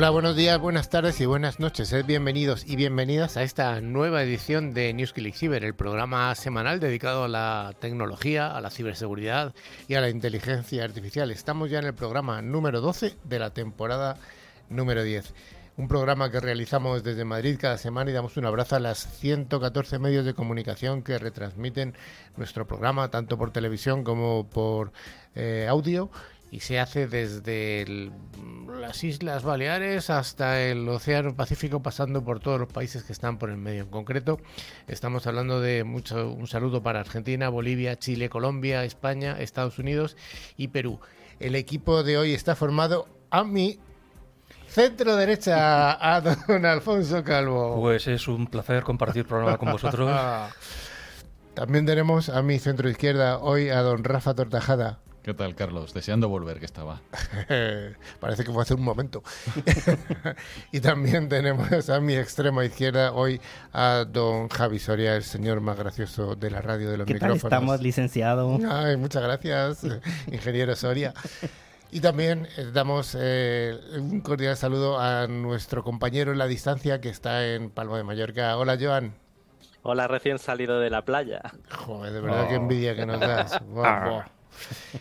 Hola, buenos días, buenas tardes y buenas noches. Sed bienvenidos y bienvenidas a esta nueva edición de News Click Cyber, el programa semanal dedicado a la tecnología, a la ciberseguridad y a la inteligencia artificial. Estamos ya en el programa número 12 de la temporada número 10. Un programa que realizamos desde Madrid cada semana y damos un abrazo a las 114 medios de comunicación que retransmiten nuestro programa, tanto por televisión como por eh, audio y se hace desde las Islas Baleares hasta el Océano Pacífico, pasando por todos los países que están por el medio. En concreto, estamos hablando de mucho, un saludo para Argentina, Bolivia, Chile, Colombia, España, Estados Unidos y Perú. El equipo de hoy está formado a mi centro derecha, a don Alfonso Calvo. Pues es un placer compartir programa con vosotros. También tenemos a mi centro izquierda hoy a don Rafa Tortajada. ¿Qué tal, Carlos? Deseando volver que estaba. Parece que fue hace un momento. y también tenemos a mi extrema izquierda hoy a don Javi Soria, el señor más gracioso de la radio de los ¿Qué micrófonos. Tal estamos, licenciado? Ay, muchas gracias, ingeniero Soria. Y también eh, damos eh, un cordial saludo a nuestro compañero en la distancia que está en Palma de Mallorca. Hola, Joan. Hola, recién salido de la playa. Joder, de verdad oh. qué envidia que nos das. Buah, buah.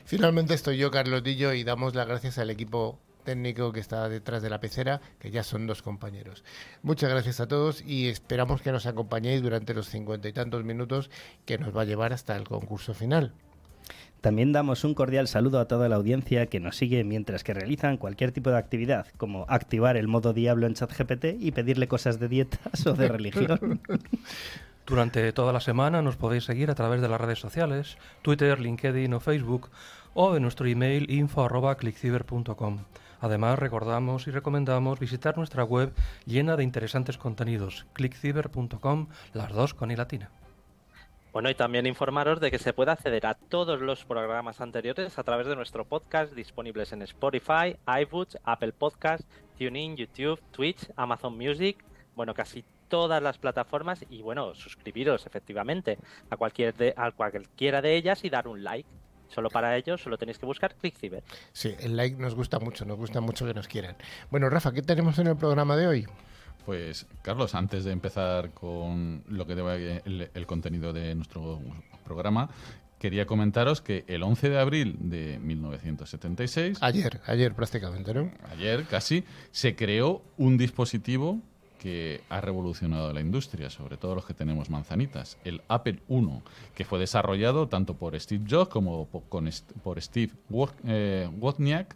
Finalmente estoy yo, Carlos Dillo, y damos las gracias al equipo técnico que está detrás de la pecera, que ya son dos compañeros. Muchas gracias a todos y esperamos que nos acompañéis durante los cincuenta y tantos minutos que nos va a llevar hasta el concurso final. También damos un cordial saludo a toda la audiencia que nos sigue mientras que realizan cualquier tipo de actividad, como activar el modo diablo en ChatGPT y pedirle cosas de dietas o de religión. Durante toda la semana nos podéis seguir a través de las redes sociales, Twitter, LinkedIn o Facebook, o en nuestro email info.clickciber.com. Además, recordamos y recomendamos visitar nuestra web llena de interesantes contenidos, clickciber.com, las dos con i latina. Bueno, y también informaros de que se puede acceder a todos los programas anteriores a través de nuestro podcast disponibles en Spotify, iBooks, Apple Podcasts, TuneIn, YouTube, Twitch, Amazon Music, bueno, casi todas las plataformas y bueno, suscribiros efectivamente a, cualquier de, a cualquiera de ellas y dar un like. Solo para ello solo tenéis que buscar ClickCiber. Sí, el like nos gusta mucho, nos gusta mucho que nos quieran. Bueno, Rafa, ¿qué tenemos en el programa de hoy? Pues, Carlos, antes de empezar con lo que debe el, el contenido de nuestro programa, quería comentaros que el 11 de abril de 1976... Ayer, ayer prácticamente, ¿no? Ayer casi, se creó un dispositivo que ha revolucionado la industria, sobre todo los que tenemos manzanitas. El Apple I, que fue desarrollado tanto por Steve Jobs como por Steve eh, Wozniak.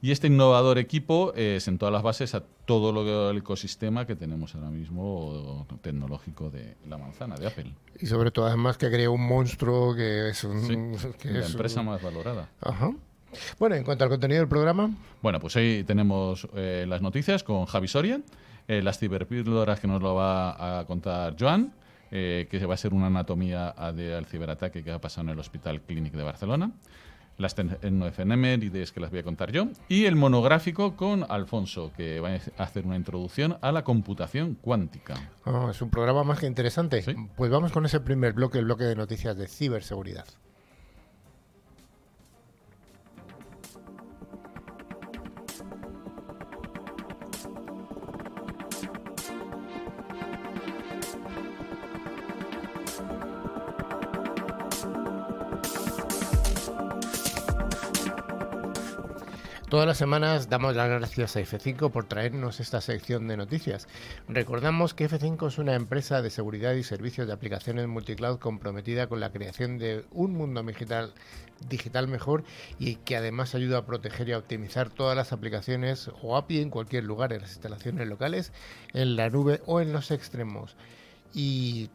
Y este innovador equipo eh, sentó a las bases a todo lo, el ecosistema que tenemos ahora mismo tecnológico de la manzana, de Apple. Y sobre todo, además, que creó un monstruo que es, un, la empresa más valorada. Ajá. Bueno, en cuanto al contenido del programa. Bueno, pues hoy tenemos eh, las noticias con Javi Soria eh, las ciberpíldoras que nos lo va a contar Joan, eh, que va a ser una anatomía del ciberataque que ha pasado en el Hospital Clínic de Barcelona, las efemérides que las voy a contar yo, y el monográfico con Alfonso, que va a hacer una introducción a la computación cuántica. Oh, es un programa más que interesante. Pues vamos con ese primer bloque, el bloque de noticias de ciberseguridad. Todas las semanas damos las gracias a F5 por traernos esta sección de noticias. Recordamos que F5 es una empresa de seguridad y servicios de aplicaciones multicloud comprometida con la creación de un mundo digital, digital mejor y que además ayuda a proteger y a optimizar todas las aplicaciones o API en cualquier lugar, en las instalaciones locales, en la nube o en los extremos. Y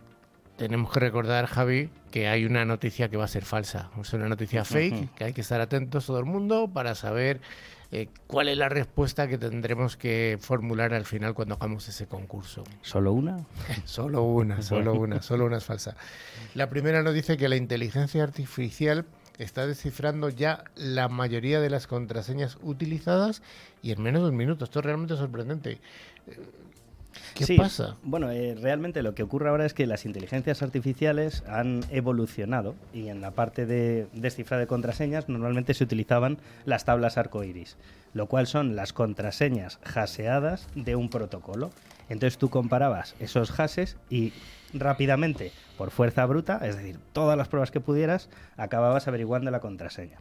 tenemos que recordar, Javi, que hay una noticia que va a ser falsa. Es una noticia fake, que hay que estar atentos todo el mundo para saber eh, cuál es la respuesta que tendremos que formular al final cuando hagamos ese concurso. ¿Solo una? solo una, solo una, solo una es falsa. La primera nos dice que la inteligencia artificial está descifrando ya la mayoría de las contraseñas utilizadas y en menos de un minuto. Esto es realmente sorprendente ¿Qué Sí, pasa? Bueno, eh, realmente lo que ocurre ahora es que las inteligencias artificiales han evolucionado y en la parte de descifrado de contraseñas normalmente se utilizaban las tablas arcoiris, lo cual son las contraseñas haseadas de un protocolo. Entonces tú comparabas esos hashes y rápidamente, por fuerza bruta, es decir, todas las pruebas que pudieras, acababas averiguando la contraseña.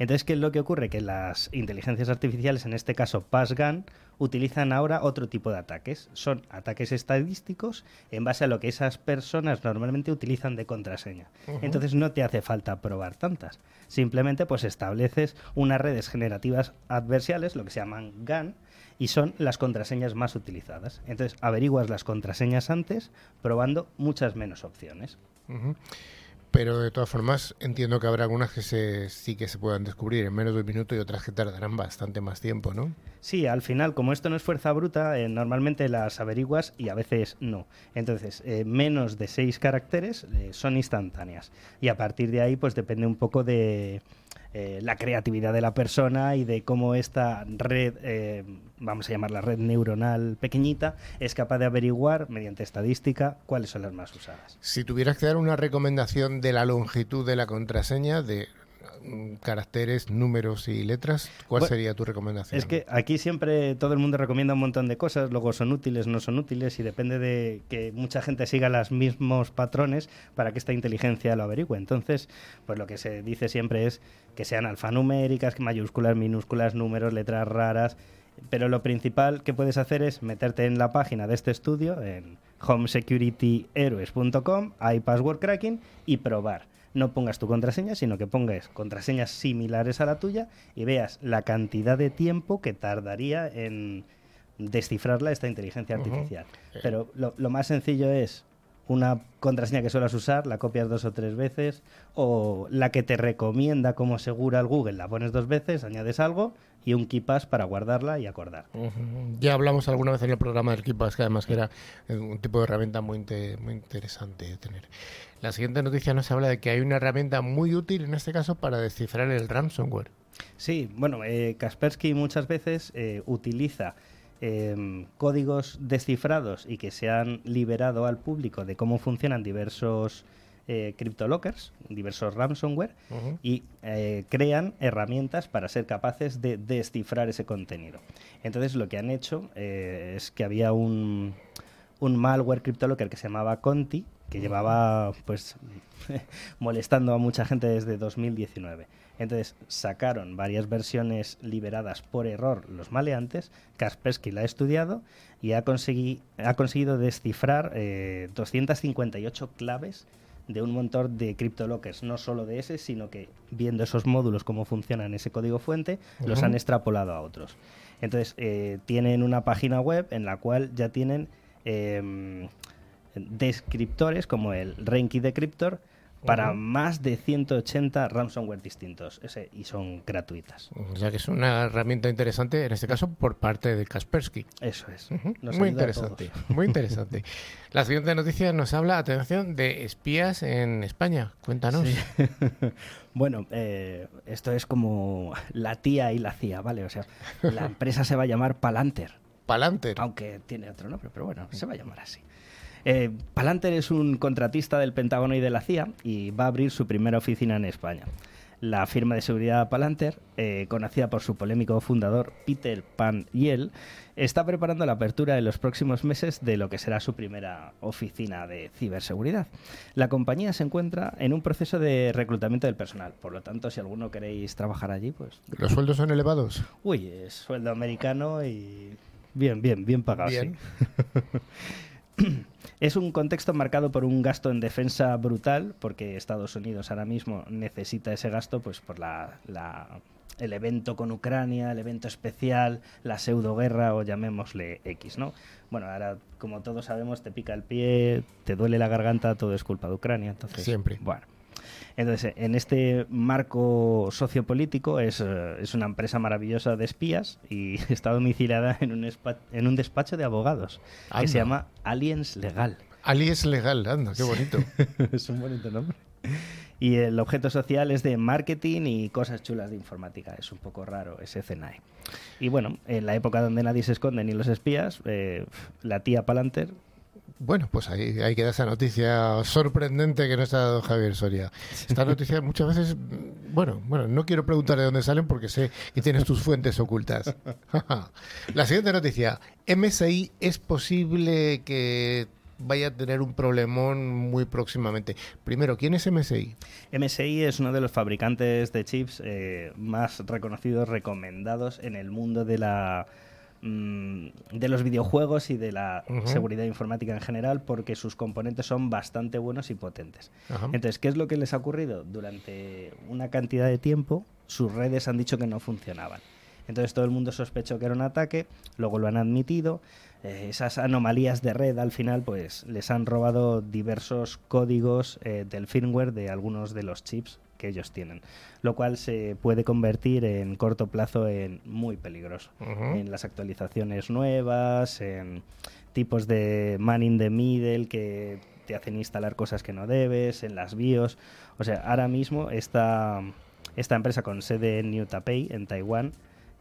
Entonces, ¿qué es lo que ocurre? Que las inteligencias artificiales, en este caso PassGAN, utilizan ahora otro tipo de ataques. Son ataques estadísticos en base a lo que esas personas normalmente utilizan de contraseña. Entonces no te hace falta probar tantas. Simplemente pues estableces unas redes generativas adversariales, lo que se llaman GAN, y son las contraseñas más utilizadas. Entonces averiguas las contraseñas antes probando muchas menos opciones. Pero de todas formas, entiendo que habrá algunas que se, sí que se puedan descubrir en menos de un minuto y otras que tardarán bastante más tiempo, ¿no? Sí, al final, como esto no es fuerza bruta, eh, normalmente las averiguas y a veces no. Entonces, eh, menos de seis caracteres eh, son instantáneas. Y a partir de ahí, pues depende un poco de eh, la creatividad de la persona y de cómo esta red, eh, vamos a llamarla red neuronal pequeñita, es capaz de averiguar mediante estadística cuáles son las más usadas. Si tuvieras que dar una recomendación de la longitud de la contraseña, de caracteres, números y letras, ¿cuál Bueno, sería tu recomendación? Es que aquí siempre todo el mundo recomienda un montón de cosas, luego son útiles, no son útiles y depende de que mucha gente siga los mismos patrones para que esta inteligencia lo averigüe. Entonces, pues lo que se dice siempre es que sean alfanuméricas, que mayúsculas, minúsculas, números, letras raras. Pero lo principal que puedes hacer es meterte en la página de este estudio, en homesecurityheroes.com, hay password cracking y probar. No pongas tu contraseña, sino que pongas contraseñas similares a la tuya y veas la cantidad de tiempo que tardaría en descifrarla esta inteligencia artificial. Pero lo, lo más sencillo es una contraseña que suelas usar, la copias dos o tres veces, o la que te recomienda como segura el Google, la pones dos veces, añades algo y un KeePass para guardarla y acordar. Ya hablamos alguna vez en el programa del Keepass, que además que era un tipo de herramienta muy interesante de tener. La siguiente noticia nos habla de que hay una herramienta muy útil en este caso para descifrar el ransomware. Sí, bueno, eh, Kaspersky muchas veces eh, utiliza em, códigos descifrados y que se han liberado al público de cómo funcionan diversos eh, cryptolockers, diversos ransomware, y eh, crean herramientas para ser capaces de descifrar ese contenido. Entonces lo que han hecho eh, es que había un, un malware CryptoLocker que se llamaba Conti, que llevaba pues molestando a mucha gente desde 2019. Entonces sacaron varias versiones liberadas por error los maleantes, Kaspersky la ha estudiado y ha, consegui- ha conseguido descifrar eh, 258 claves de un montón de CryptoLockers, no solo de ese, sino que viendo esos módulos, cómo funcionan ese código fuente, los han extrapolado a otros. Entonces, eh, tienen una página web en la cual ya tienen em, descriptores como el Renki Decryptor para más de 180 ransomware distintos ese, y son gratuitas. O sea que es una herramienta interesante, en este caso por parte de Kaspersky. Eso es. Ujú. Nos Muy interesante, muy interesante. La siguiente noticia nos habla, atención, de espías en España. Cuéntanos. Sí. bueno, eh, esto es como la tía y la CIA, ¿vale? O sea, la empresa se va a llamar Palantir. Palantir. aunque tiene otro nombre, pero bueno, se va a llamar así. Eh, Palantir es un contratista del Pentágono y de la CIA y va a abrir su primera oficina en España. La firma de seguridad Palantir, eh, conocida por su polémico fundador Peter Pan Yell, está preparando la apertura en los próximos meses de lo que será su primera oficina de ciberseguridad. La compañía se encuentra en un proceso de reclutamiento del personal, por lo tanto, si alguno queréis trabajar allí, pues, ¿Los sueldos son elevados? uy, es sueldo americano y bien, bien, bien pagado. sí. Es un contexto marcado por un gasto en defensa brutal, porque Estados Unidos ahora mismo necesita ese gasto pues por la, la- el evento con Ucrania, el evento especial, la pseudoguerra o llamémosle X, ¿no? Bueno, ahora como todos sabemos te pica el pie, te duele la garganta, todo es culpa de Ucrania, entonces Siempre. Bueno. Entonces, en este marco sociopolítico es, eh, es una empresa maravillosa de espías y está domiciliada en un, en un despacho de abogados que se llama Aliens Legal. Ali es legal, anda, qué bonito. es un bonito nombre. Y el objeto social es de marketing y cosas chulas de informática. Es un poco raro ese CNAE. Y bueno, en la época donde nadie se esconde ni los espías, eh, la tía Palantir bueno, pues ahí, queda esa noticia sorprendente que nos ha dado Javier Soria. Esta noticia muchas veces, bueno, bueno, no quiero preguntar de dónde salen porque sé que tienes tus fuentes ocultas. La siguiente noticia, MSI es posible que vaya a tener un problemón muy próximamente. Primero, ¿quién es MSI? MSI es uno de los fabricantes de chips eh, más reconocidos, recomendados en el mundo de la Mm, de los videojuegos y de la seguridad informática en general porque sus componentes son bastante buenos y potentes. Entonces, ¿qué es lo que les ha ocurrido? Durante una cantidad de tiempo, sus redes han dicho que no funcionaban. Entonces todo el mundo sospechó que era un ataque, luego lo han admitido. Eh, esas anomalías de red al final pues les han robado diversos códigos eh, del firmware de algunos de los chips que ellos tienen, lo cual se puede convertir en corto plazo en muy peligroso. En las actualizaciones nuevas, en tipos de man in the middle que te hacen instalar cosas que no debes, en las BIOS. O sea, ahora mismo esta, esta empresa con sede en New Taipei, en Taiwán,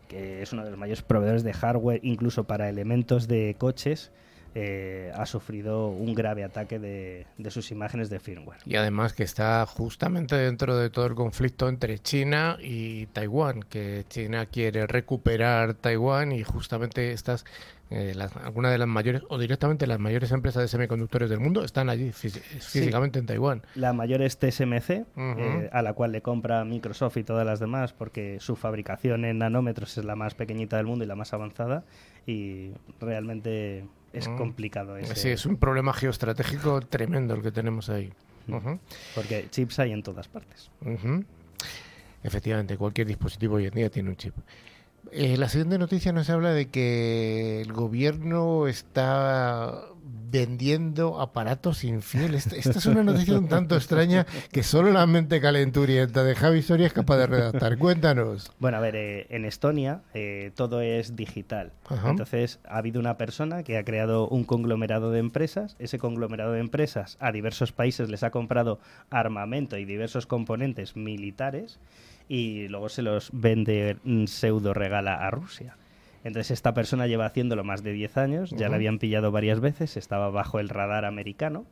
que es uno de los mayores proveedores de hardware, incluso para elementos de coches, eh, ha sufrido un grave ataque de, sus imágenes de firmware. Y además que está justamente dentro de todo el conflicto entre China y Taiwán, que China quiere recuperar Taiwán y justamente estas eh, algunas de las mayores o directamente las mayores empresas de semiconductores del mundo están allí físicamente en Taiwán. La mayor es TSMC, eh, a la cual le compra Microsoft y todas las demás porque su fabricación en nanómetros es la más pequeñita del mundo y la más avanzada y realmente es mm. complicado. Ese... Sí, es un problema geoestratégico tremendo el que tenemos ahí. Mm. Porque chips hay en todas partes. Efectivamente, cualquier dispositivo hoy en día tiene un chip. Eh, la siguiente noticia nos habla de que el gobierno está vendiendo aparatos infieles. Esta es una noticia un tanto extraña que solo la mente calenturienta de Javi Soria es capaz de redactar. Cuéntanos. Bueno, a ver, eh, en Estonia eh, todo es digital. Entonces ha habido una persona que ha creado un conglomerado de empresas. Ese conglomerado de empresas a diversos países les ha comprado armamento y diversos componentes militares y luego se los vende, mm, pseudo regala a Rusia. Entonces esta persona lleva haciéndolo más de 10 años, ya la habían pillado varias veces, estaba bajo el radar americano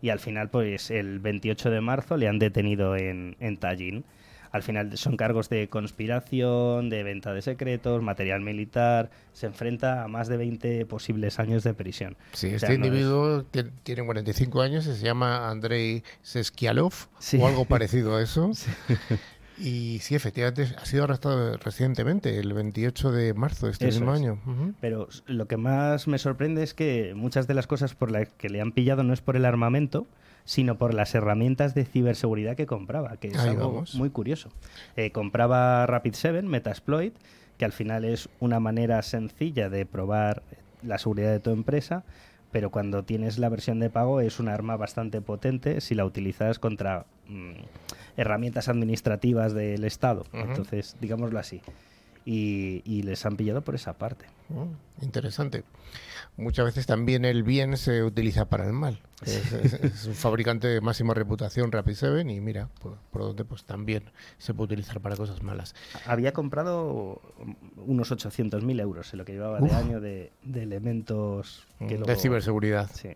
y al final pues el 28 de marzo le han detenido en, en Tallinn. Al final son cargos de conspiración, de venta de secretos, material militar. Se enfrenta a más de 20 posibles años de prisión. Sí, este individuo tiene 45 años, se llama Andrei Seskialov o algo parecido a eso. Y sí, efectivamente, ha sido arrestado recientemente, el 28 de marzo de este mismo año. Pero lo que más me sorprende es que muchas de las cosas por las que le han pillado no es por el armamento, sino por las herramientas de ciberseguridad que compraba, que es algo muy curioso. Eh, compraba Rapid7, Metasploit, que al final es una manera sencilla de probar la seguridad de tu empresa, pero cuando tienes la versión de pago es un arma bastante potente si la utilizas contra mm, herramientas administrativas del Estado. Entonces, digámoslo así. Y, y, les han pillado por esa parte. Mm, interesante muchas veces también el bien se utiliza para el mal. Es, un fabricante de máxima reputación, Rapid7, y mira, por, por, donde pues también se puede utilizar para cosas malas. Había comprado unos 800.000 euros en lo que llevaba de año de, elementos... de ciberseguridad. Sí.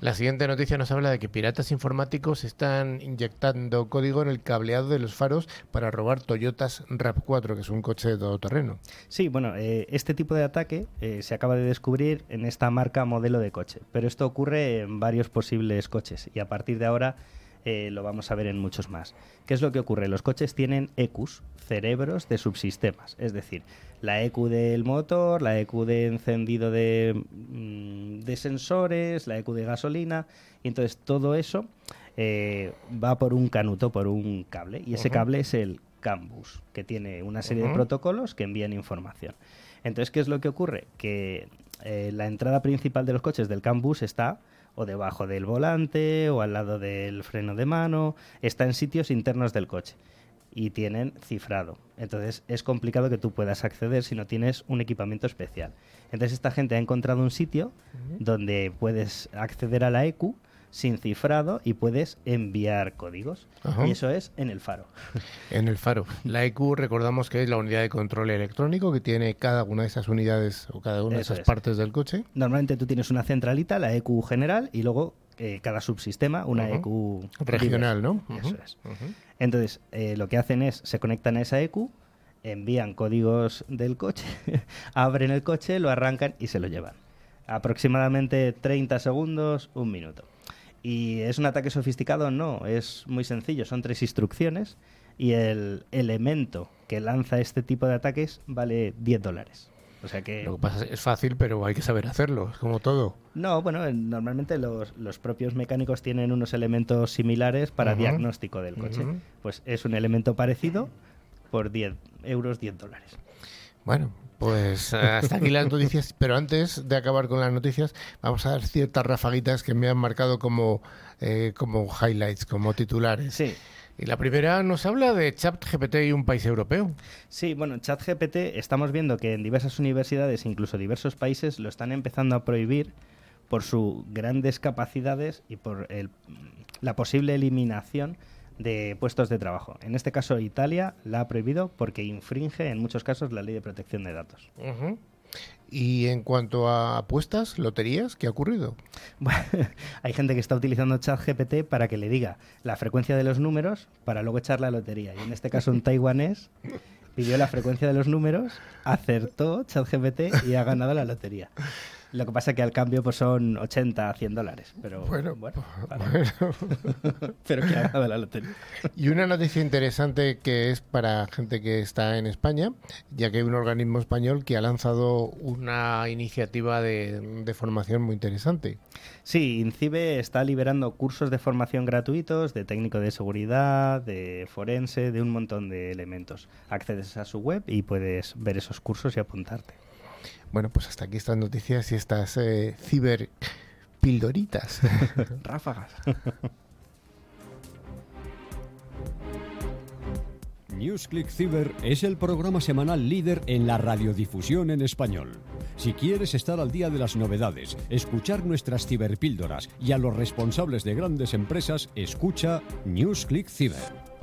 La siguiente noticia nos habla de que piratas informáticos están inyectando código en el cableado de los faros para robar Toyotas RAP4, que es un coche de todoterreno. Sí, bueno, eh, este tipo de ataque eh, se acaba de descubrir en esta marca modelo de coche, pero esto ocurre en varios posibles coches y a partir de ahora eh, lo vamos a ver en muchos más. ¿Qué es lo que ocurre? Los coches tienen EQs, cerebros de subsistemas, es decir, la EQ del motor, la EQ de encendido mm, de, sensores, la EQ de gasolina, y entonces todo eso eh, va por un canuto, por un cable, y ese cable es el CAN bus, que tiene una serie de protocolos que envían información. Entonces, ¿qué es lo que ocurre? Que eh, la entrada principal de los coches del CAN bus está o debajo del volante o al lado del freno de mano, está en sitios internos del coche y tienen cifrado. Entonces es complicado que tú puedas acceder si no tienes un equipamiento especial. Entonces esta gente ha encontrado un sitio donde puedes acceder a la EQ sin cifrado y puedes enviar códigos. Ajá. Y eso es en el faro. En el faro. La EQ recordamos que es la unidad de control electrónico que tiene cada una de esas unidades o cada una de Eso esas es. partes del coche. Normalmente tú tienes una centralita, la EQ general, y luego eh, cada subsistema una. EQ Regional, ¿no? Eso es. Entonces, eh, lo que hacen es, se conectan a esa EQ, envían códigos del coche, abren el coche, lo arrancan y se lo llevan. Aproximadamente 30 segundos, un minuto. ¿Y es un ataque sofisticado? No, es muy sencillo, son tres instrucciones y el elemento que lanza este tipo de ataques vale 10 dólares. O sea que... Lo que pasa es es fácil, pero hay que saber hacerlo, es como todo. No, bueno, eh, normalmente los, los propios mecánicos tienen unos elementos similares para diagnóstico del coche. Pues es un elemento parecido por 10 euros, 10 dólares. Bueno, pues eh, hasta aquí las noticias, pero antes de acabar con las noticias, vamos a dar ciertas rafaguitas que me han marcado como, eh, como highlights, como titulares. Sí, Y la primera nos habla de ChatGPT y un país europeo. sí, bueno, ChatGPT estamos viendo que en diversas universidades, incluso diversos países, lo están empezando a prohibir por sus grandes capacidades y por el- la posible eliminación de puestos de trabajo. En este caso, Italia la ha prohibido porque infringe en muchos casos la ley de protección de datos. Y en cuanto a apuestas, loterías, ¿qué ha ocurrido? Bueno, Hay gente que está utilizando ChatGPT para que le diga la frecuencia de los números para luego echar la lotería. Y en este caso un taiwanés pidió la frecuencia de los números, acertó ChatGPT y ha ganado la lotería. Lo que pasa que al cambio pues son 80 a 100 dólares. Pero Bueno, bueno, vale. pero que ha ganado la lotería. Y una noticia interesante que es para gente que está en España, ya que hay un organismo español que ha lanzado una iniciativa de, de formación muy interesante. Sí, INCIBE está liberando cursos de formación gratuitos de técnico de seguridad, de forense, de un montón de elementos. Accedes a su web y puedes ver esos cursos y apuntarte. Bueno, pues hasta aquí estas noticias y estas eh, ciber pildoritas. Ráfagas. NewsClick Cyber es el programa semanal líder en la radiodifusión en español. Si quieres estar al día de las novedades, escuchar nuestras ciberpíldoras y a los responsables de grandes empresas, escucha NewsClick Cyber.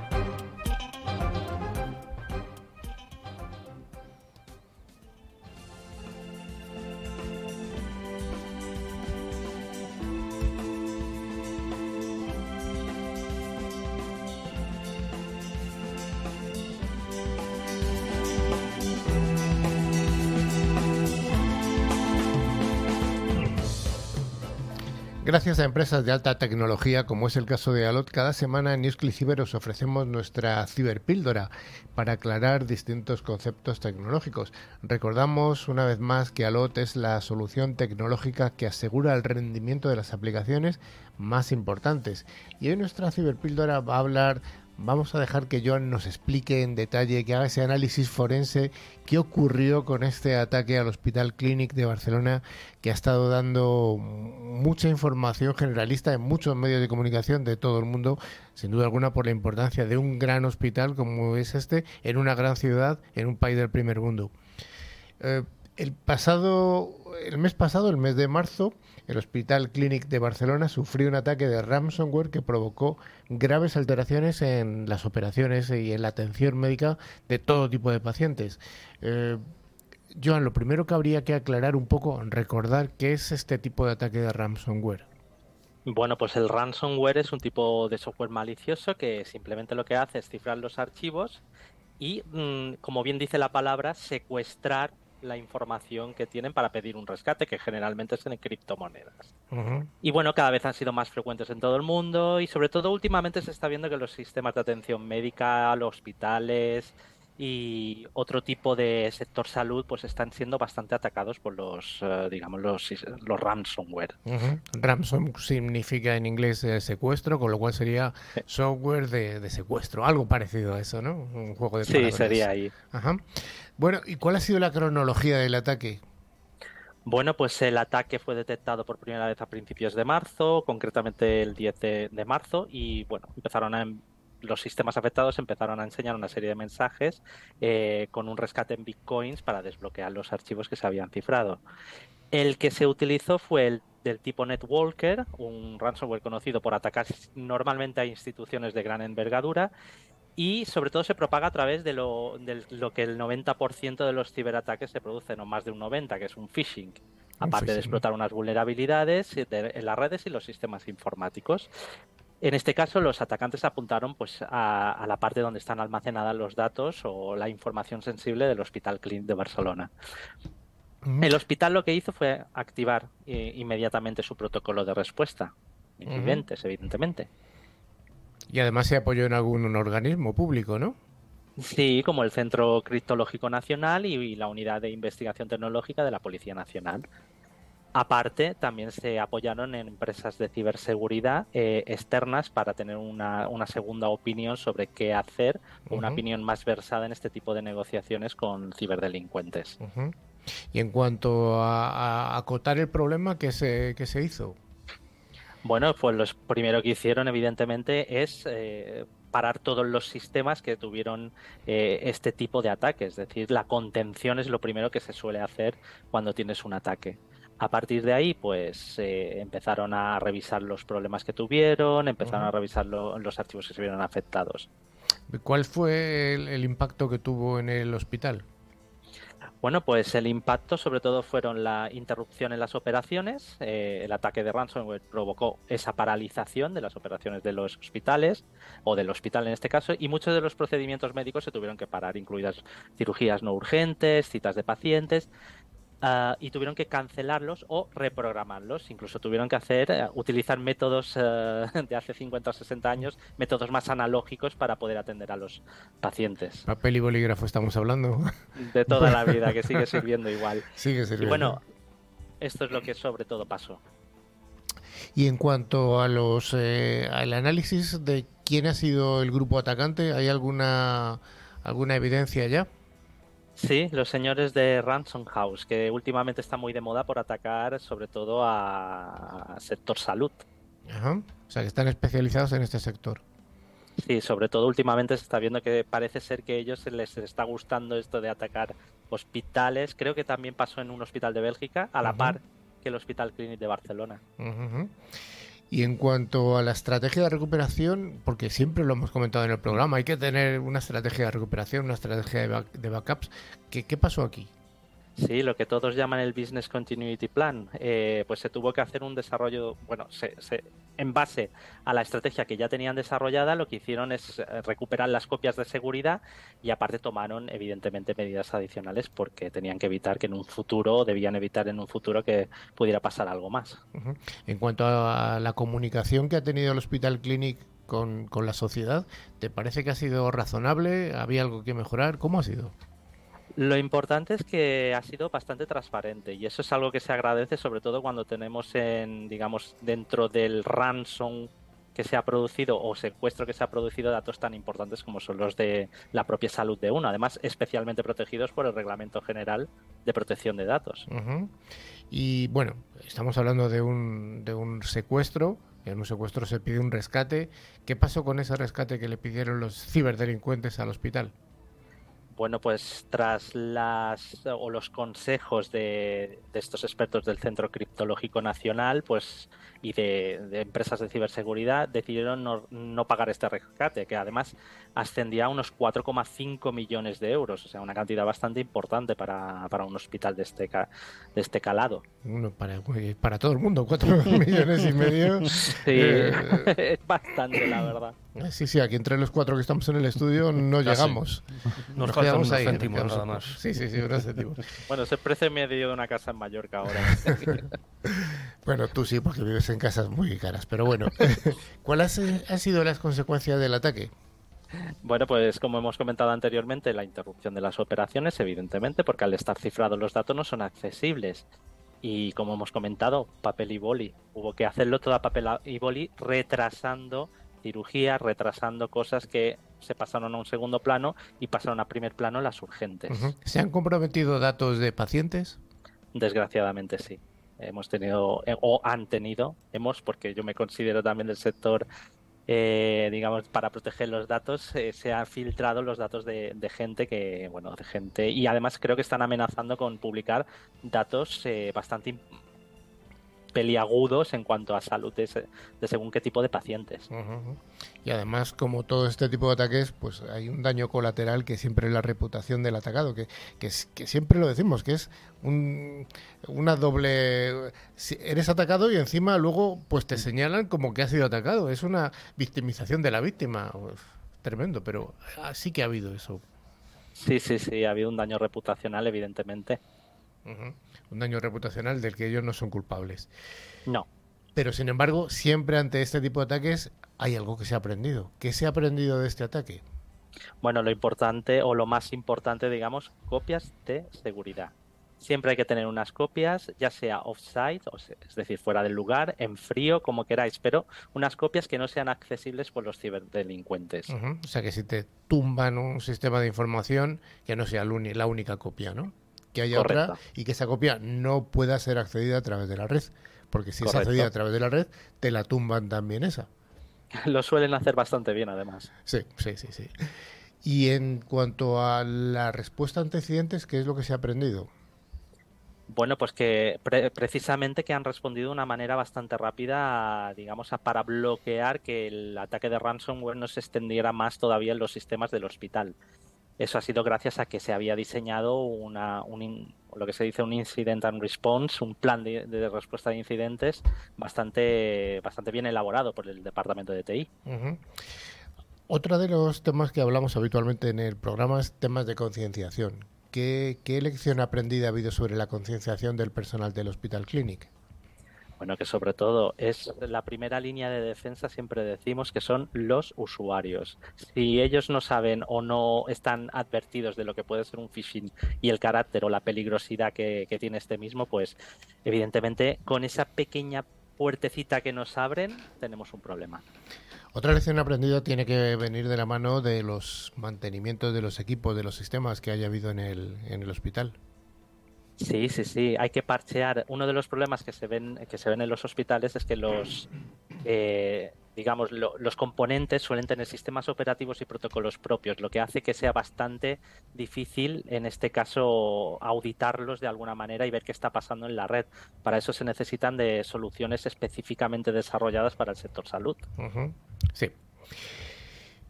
A empresas de alta tecnología, como es el caso de Alot, cada semana en Newsclick Cyber os ofrecemos nuestra ciberpíldora para aclarar distintos conceptos tecnológicos. Recordamos una vez más que Alot es la solución tecnológica que asegura el rendimiento de las aplicaciones más importantes. Y hoy nuestra ciberpíldora va a hablar Vamos a dejar que Joan nos explique en detalle, que haga ese análisis forense, qué ocurrió con este ataque al Hospital Clínic de Barcelona, que ha estado dando mucha información generalista en muchos medios de comunicación de todo el mundo, sin duda alguna por la importancia de un gran hospital como es este, en una gran ciudad, en un país del primer mundo. Eh, el pasado, el mes pasado, el mes de marzo, el Hospital Clínic de Barcelona sufrió un ataque de ransomware que provocó graves alteraciones en las operaciones y en la atención médica de todo tipo de pacientes. Eh, Joan, lo primero que habría que aclarar un poco, recordar qué es este tipo de ataque de ransomware. Bueno, pues el ransomware es un tipo de software malicioso que simplemente lo que hace es cifrar los archivos y, mmm, como bien dice la palabra, secuestrar la información que tienen para pedir un rescate, que generalmente es en criptomonedas. Uh -huh. Y bueno, cada vez han sido más frecuentes en todo el mundo y sobre todo últimamente se está viendo que los sistemas de atención médica, los hospitales y otro tipo de sector salud pues están siendo bastante atacados por los uh, digamos los, los ransomware. Uh -huh. Ransom significa en inglés eh, secuestro, con lo cual sería software de, de, secuestro, algo parecido a eso, ¿no? Un juego de palabras. Sí, sería ahí. Ajá. Bueno, ¿y cuál ha sido la cronología del ataque? Bueno, pues el ataque fue detectado por primera vez a principios de marzo, concretamente el 10 de, marzo, y bueno, empezaron a, los sistemas afectados empezaron a enseñar una serie de mensajes eh, con un rescate en bitcoins para desbloquear los archivos que se habían cifrado. El que se utilizó fue el del tipo Netwalker, un ransomware conocido por atacar normalmente a instituciones de gran envergadura y sobre todo se propaga a través de lo, de lo que el 90% de los ciberataques se producen, o más de un 90%, que es un phishing. Aparte de explotar unas vulnerabilidades en las redes y los sistemas informáticos. En este caso, los atacantes apuntaron pues, a, la parte donde están almacenados los datos o la información sensible del Hospital Clínic de Barcelona. El hospital lo que hizo fue activar eh, inmediatamente su protocolo de respuesta. Incidentes, evidentemente. Y además se apoyó en algún organismo público, ¿no? Sí, como el Centro Criptológico Nacional y, la Unidad de Investigación Tecnológica de la Policía Nacional. Aparte, también se apoyaron en empresas de ciberseguridad eh, externas para tener una, segunda opinión sobre qué hacer, una opinión más versada en este tipo de negociaciones con ciberdelincuentes. Y en cuanto a, acotar el problema, ¿qué se, qué se hizo? Bueno, pues lo primero que hicieron, evidentemente, es eh, parar todos los sistemas que tuvieron eh, este tipo de ataques. Es decir, la contención es lo primero que se suele hacer cuando tienes un ataque. A partir de ahí, pues eh, empezaron a revisar los problemas que tuvieron, empezaron a revisar los archivos que se vieron afectados. ¿Cuál fue el impacto que tuvo en el hospital? Bueno, pues el impacto sobre todo fueron la interrupción en las operaciones. Eh, el ataque de ransomware provocó esa paralización de las operaciones de los hospitales, o del hospital en este caso, y muchos de los procedimientos médicos se tuvieron que parar, incluidas cirugías no urgentes, citas de pacientes, Ah, y tuvieron que cancelarlos o reprogramarlos. Incluso tuvieron que hacer, eh, utilizar métodos eh, de hace 50 o 60 años, métodos más analógicos para poder atender a los pacientes. Papel y bolígrafo estamos hablando. De toda la vida, que sigue sirviendo igual. Sigue sirviendo. Y bueno, esto es lo que sobre todo pasó. Y en cuanto a los eh, al análisis de quién ha sido el grupo atacante, ¿hay alguna alguna evidencia ya? Sí, los señores de Ransom House, que últimamente está muy de moda por atacar sobre todo a, sector salud. Ajá. O sea, que están especializados en este sector. Sí, sobre todo últimamente se está viendo que parece ser que a ellos les está gustando esto de atacar hospitales. Creo que también pasó en un hospital de Bélgica, a la par que el Hospital Clínic de Barcelona. Y en cuanto a la estrategia de recuperación, porque siempre lo hemos comentado en el programa, hay que tener una estrategia de recuperación, una estrategia de, backups. ¿Qué, ¿Qué pasó aquí? Sí, lo que todos llaman el Business Continuity Plan, eh, pues se tuvo que hacer un desarrollo, bueno, se, en base a la estrategia que ya tenían desarrollada, lo que hicieron es eh, recuperar las copias de seguridad y aparte tomaron evidentemente medidas adicionales porque tenían que evitar que en un futuro, debían evitar en un futuro que pudiera pasar algo más. En cuanto a la comunicación que ha tenido el Hospital Clinic con, con la sociedad, ¿te parece que ha sido razonable? ¿Había algo que mejorar? ¿Cómo ha sido? Lo importante es que ha sido bastante transparente y eso es algo que se agradece sobre todo cuando tenemos en, digamos, dentro del ransom que se ha producido o secuestro que se ha producido datos tan importantes como son los de la propia salud de uno, además especialmente protegidos por el Reglamento General de Protección de Datos. Y bueno, estamos hablando de un, de un secuestro, en un secuestro se pide un rescate. ¿Qué pasó con ese rescate que le pidieron los ciberdelincuentes al hospital? Bueno, pues tras las o los consejos de, estos expertos del Centro Criptológico Nacional, pues y de, empresas de ciberseguridad decidieron no, pagar este rescate, que además ascendía a unos 4,5 millones de euros, o sea, una cantidad bastante importante para, un hospital de este, de este calado. Bueno, para, para todo el mundo, 4 millones y medio. Sí, eh, es bastante, la verdad. Sí, sí, aquí entre los cuatro que estamos en el estudio no llegamos. Nos, quedamos ahí, céntimos nada más. Sí, sí, sí, unos céntimos. Bueno, es el precio medio de una casa en Mallorca ahora. bueno, tú sí, porque vives en casas muy caras, pero bueno. ¿Cuáles han sido las consecuencias del ataque? Bueno, pues como hemos comentado anteriormente, la interrupción de las operaciones, evidentemente, porque al estar cifrados los datos no son accesibles. Y como hemos comentado, papel y boli. Hubo que hacerlo todo a papel y boli, retrasando cirugía, retrasando cosas que se pasaron a un segundo plano y pasaron a primer plano las urgentes. ¿Se han comprometido datos de pacientes? Desgraciadamente sí. Hemos tenido, eh, o han tenido, hemos, porque yo me considero también del sector eh, digamos, para proteger los datos, eh, se han filtrado los datos de, gente que, bueno, de gente, y además creo que están amenazando con publicar datos bastante peliagudos en cuanto a salud de, según qué tipo de pacientes. Y además, como todo este tipo de ataques, pues hay un daño colateral que siempre es la reputación del atacado, que, que, que siempre lo decimos, que es un, una doble... eres atacado y encima luego pues te señalan como que has sido atacado. Es una victimización de la víctima. tremendo, pero sí que ha habido eso. Sí, sí, sí, ha habido un daño reputacional, evidentemente. Un daño reputacional del que ellos no son culpables. No. Pero sin embargo, siempre ante este tipo de ataques hay algo que se ha aprendido. ¿Qué se ha aprendido de este ataque? Bueno, lo importante o lo más importante, digamos, copias de seguridad. Siempre hay que tener unas copias, ya sea offside, es decir, fuera del lugar, en frío, como queráis, pero unas copias que no sean accesibles por los ciberdelincuentes. O sea, que si te tumban un sistema de información, que no sea la única copia, ¿no? Que haya otra y que esa copia no pueda ser accedida a través de la red. Porque si es accedida a través de la red, te la tumban también esa. Lo suelen hacer bastante bien, además. Sí, sí, sí, sí. Y en cuanto a la respuesta ante incidentes, ¿qué es lo que se ha aprendido? Bueno, pues que precisamente que han respondido de una manera bastante rápida, digamos, para bloquear que el ataque de ransomware no se extendiera más todavía en los sistemas del hospital. Eso ha sido gracias a que se había diseñado una, un, lo que se dice un incident and response, un plan de, respuesta de incidentes bastante, bastante bien elaborado por el departamento de TI. Otro de los temas que hablamos habitualmente en el programa es temas de concienciación. ¿Qué, lección aprendida ha habido sobre la concienciación del personal del Hospital Clinic? Bueno, que sobre todo es la primera línea de defensa, siempre decimos que son los usuarios. Si ellos no saben o no están advertidos de lo que puede ser un phishing y el carácter o la peligrosidad que, que tiene este mismo, pues evidentemente con esa pequeña puertecita que nos abren tenemos un problema. Otra lección aprendida tiene que venir de la mano de los mantenimientos de los equipos, de los sistemas que haya habido en el, en el hospital. Sí, sí, sí. Hay que parchear. Uno de los problemas que se ven, que se ven en los hospitales es que los eh, digamos, los componentes suelen tener sistemas operativos y protocolos propios, lo que hace que sea bastante difícil, en este caso, auditarlos de alguna manera y ver qué está pasando en la red. Para eso se necesitan de soluciones específicamente desarrolladas para el sector salud. Sí.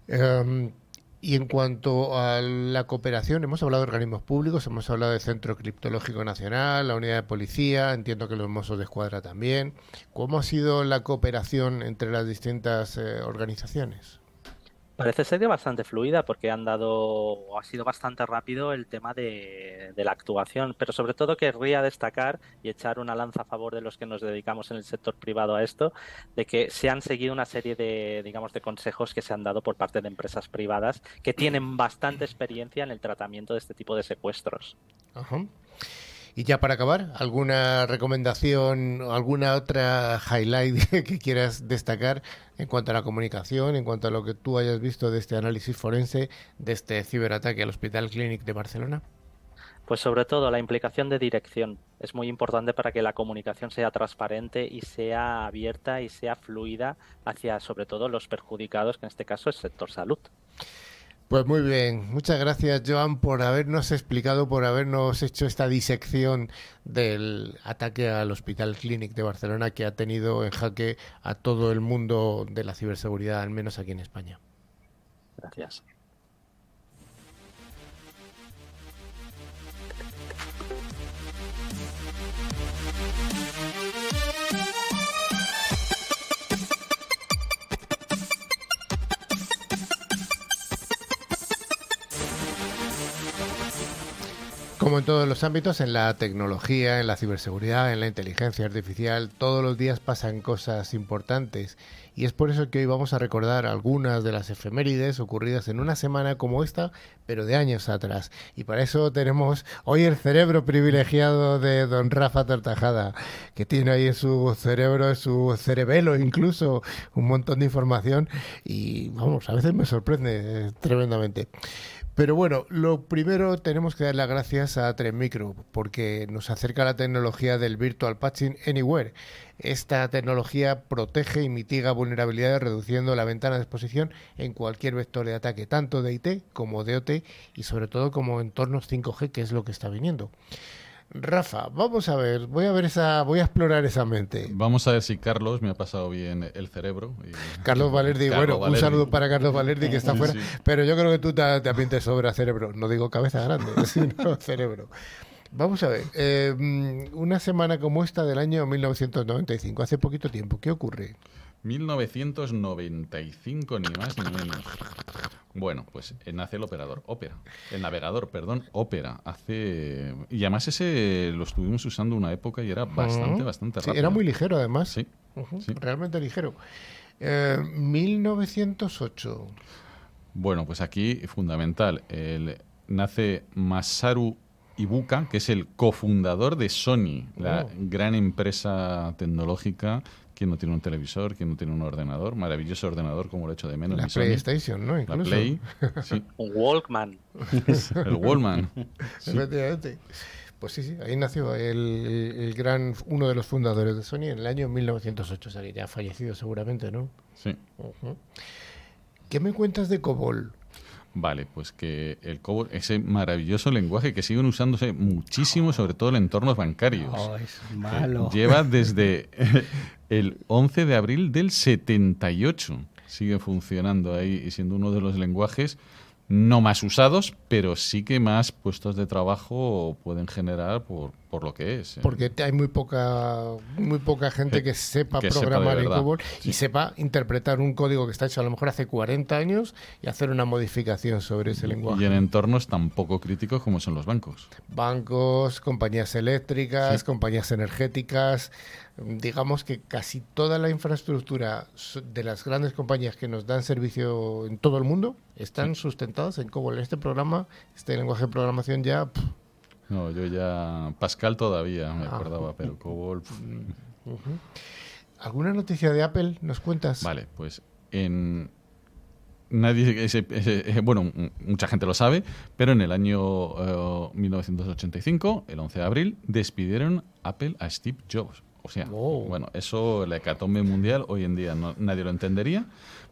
Em, y en cuanto a la cooperación, hemos hablado de organismos públicos, hemos hablado del Centro Criptológico Nacional, la Unidad de Policía, entiendo que los Mossos de Escuadra también. ¿Cómo ha sido la cooperación entre las distintas eh, organizaciones? Parece ser bastante fluida porque han dado, ha sido bastante rápido el tema de, la actuación, pero sobre todo querría destacar y echar una lanza a favor de los que nos dedicamos en el sector privado a esto, de que se han seguido una serie de, digamos, de consejos que se han dado por parte de empresas privadas que tienen bastante experiencia en el tratamiento de este tipo de secuestros. Ajá. Y ya para acabar, ¿alguna recomendación, alguna otra highlight que quieras destacar en cuanto a la comunicación, en cuanto a lo que tú hayas visto de este análisis forense, de este ciberataque al Hospital Clínic de Barcelona? Pues sobre todo la implicación de dirección es muy importante para que la comunicación sea transparente y sea abierta y sea fluida hacia sobre todo los perjudicados, que en este caso es el sector salud. Pues muy bien, muchas gracias Joan por habernos explicado, por habernos hecho esta disección del ataque al Hospital Clinic de Barcelona que ha tenido en jaque a todo el mundo de la ciberseguridad, al menos aquí en España. Gracias. Como en todos los ámbitos, en la tecnología, en la ciberseguridad, en la inteligencia artificial, todos los días pasan cosas importantes y es por eso que hoy vamos a recordar algunas de las efemérides ocurridas en una semana como esta, pero de años atrás. Y para eso tenemos hoy el cerebro privilegiado de don Rafa Tortajada, que tiene ahí en su cerebro, en su cerebelo incluso, un montón de información y vamos, a veces me sorprende eh, tremendamente. Pero bueno, lo primero tenemos que dar las gracias a Micro porque nos acerca la tecnología del Virtual Patching Anywhere. Esta tecnología protege y mitiga vulnerabilidades reduciendo la ventana de exposición en cualquier vector de ataque, tanto de IT como de OT y sobre todo como entornos 5G, que es lo que está viniendo. Rafa, vamos a ver, voy a ver esa, voy a explorar esa mente. Vamos a ver si Carlos me ha pasado bien el cerebro. Carlos Valerdi, bueno, un saludo para Carlos Valerdi que está fuera, pero yo creo que tú te, te sobre cerebro, no digo cabeza grande, sino cerebro. Vamos a ver, eh, una semana como esta del año 1995, hace poquito tiempo, ¿qué ocurre? 1995, ni más ni menos. Bueno, pues eh, nace el operador Opera. El navegador, perdón, Opera. Hace. Y además ese lo estuvimos usando una época y era bastante, bastante rápido. era muy ligero, además. Sí. Realmente ligero. 1908. Eh, bueno, pues aquí fundamental. El, nace Masaru Ibuka, que es el cofundador de Sony, la oh. gran empresa tecnológica ¿Quién no tiene un televisor? ¿Quién no tiene un ordenador? Maravilloso ordenador, como lo he hecho de menos. La PlayStation, ¿no? La Play. Un Walkman. el Walkman. Efectivamente. Pues sí, sí, ahí nació el, gran, uno de los fundadores de Sony en el año 1908, o sea que ya ha fallecido seguramente, ¿no? Sí. ¿Qué me cuentas de COBOL? Vale, pues que el COBOL, ese maravilloso lenguaje que siguen usándose muchísimo, sobre todo en entornos bancarios. Oh, es malo. Lleva desde el 11 de abril del 78. Sigue funcionando ahí y siendo uno de los lenguajes no más usados, pero sí que más puestos de trabajo pueden generar por, por lo que es. ¿eh? Porque hay muy poca muy poca gente que sepa programar en COBOL y sepa interpretar un código que está hecho a lo mejor hace 40 años y hacer una modificación sobre ese lenguaje. Y en entornos tan poco críticos como son los bancos. Bancos, compañías eléctricas, compañías energéticas, digamos que casi toda la infraestructura de las grandes compañías que nos dan servicio en todo el mundo están sustentadas en COBOL. En este programa, este lenguaje de programación ya... No, yo ya... Pascal todavía me ah. acordaba, pero COBOL... ¿Alguna noticia de Apple nos cuentas? Vale, pues en... Nadie, ese, bueno, mucha gente lo sabe, pero en el año 1985, eh, el 11 de abril, despidieron Apple a Steve Jobs o sea, bueno, eso, la hecatombe mundial, hoy en día nadie lo entendería,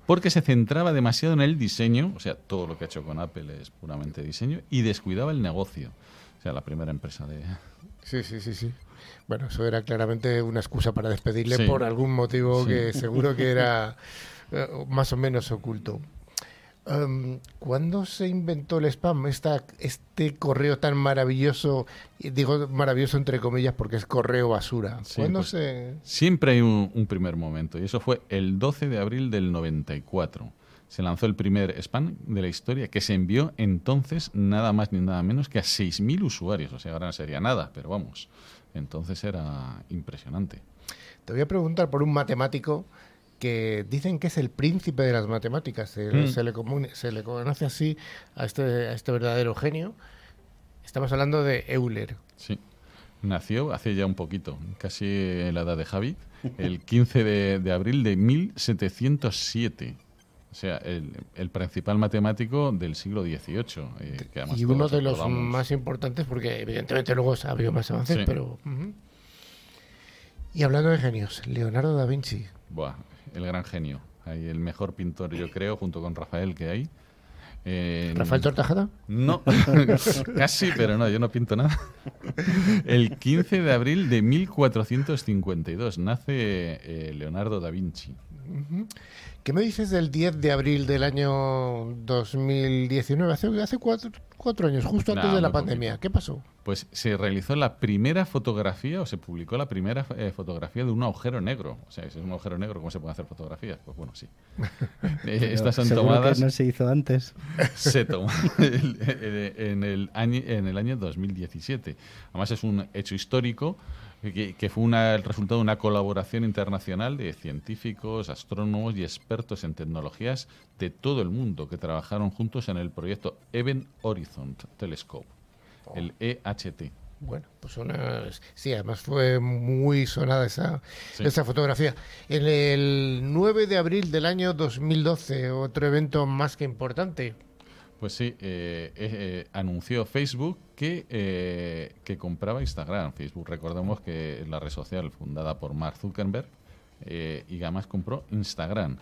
porque se centraba demasiado en el diseño, o sea, todo lo que ha hecho con Apple es puramente diseño, y descuidaba el negocio. O sea, la primera empresa de... Sí, sí, sí, sí. Bueno, eso era claramente una excusa para despedirle por algún motivo que seguro que era eh, más o menos oculto. Um, ¿Cuándo se inventó el spam? Esta, este correo tan maravilloso, digo maravilloso entre comillas porque es correo basura. ¿Cuándo pues, se...? Siempre hay un, primer momento y eso fue el 12 de abril del 94. Se lanzó el primer spam de la historia que se envió entonces nada más ni nada menos que a 6.000 usuarios. O sea, ahora no sería nada, pero vamos, entonces era impresionante. Te voy a preguntar por un matemático que dicen que es el príncipe de las matemáticas. Se, mm. le, se le, conoce así a este, a este verdadero genio. Estamos hablando de Euler. Sí. Nació hace ya un poquito, casi la edad de Javi, el 15 de, abril de 1707. O sea, el, principal matemático del siglo XVIII. Eh, y uno de los más importantes, porque evidentemente luego ha habido más avances, pero... Y hablando de genios, Leonardo da Vinci. Buah, el gran genio. Hay el mejor pintor, yo creo, junto con Rafael que hay. ¿Rafael Tortajada? No, casi, pero no, yo no pinto nada. El 15 de abril de 1452 nace eh, Leonardo da Vinci. ¿Qué me dices del 10 de abril del año 2019? Hace, hace cuatro, cuatro años, justo antes de la pandemia. ¿Qué pasó? Pues se realizó la primera fotografía o se publicó la primera eh, fotografía de un agujero negro. O sea, si es un agujero negro, ¿cómo se pueden hacer fotografías? Pues bueno, sí. Eh, estas son tomadas. Que no se hizo antes. Se tomó en el, año, en el año 2017. Además, es un hecho histórico que, fue el resultado de una colaboración internacional de científicos, astrónomos y expertos en tecnologías de todo el mundo que trabajaron juntos en el proyecto Event Horizon Telescope, el EHT. Bueno, pues una, sí, además fue muy sonada esa, esa fotografía. En el 9 de abril del año 2012, otro evento más que importante, pues sí, eh, eh, anunció Facebook que, eh, que compraba Instagram. Facebook, recordemos que es la red social fundada por Mark Zuckerberg y además compró Instagram.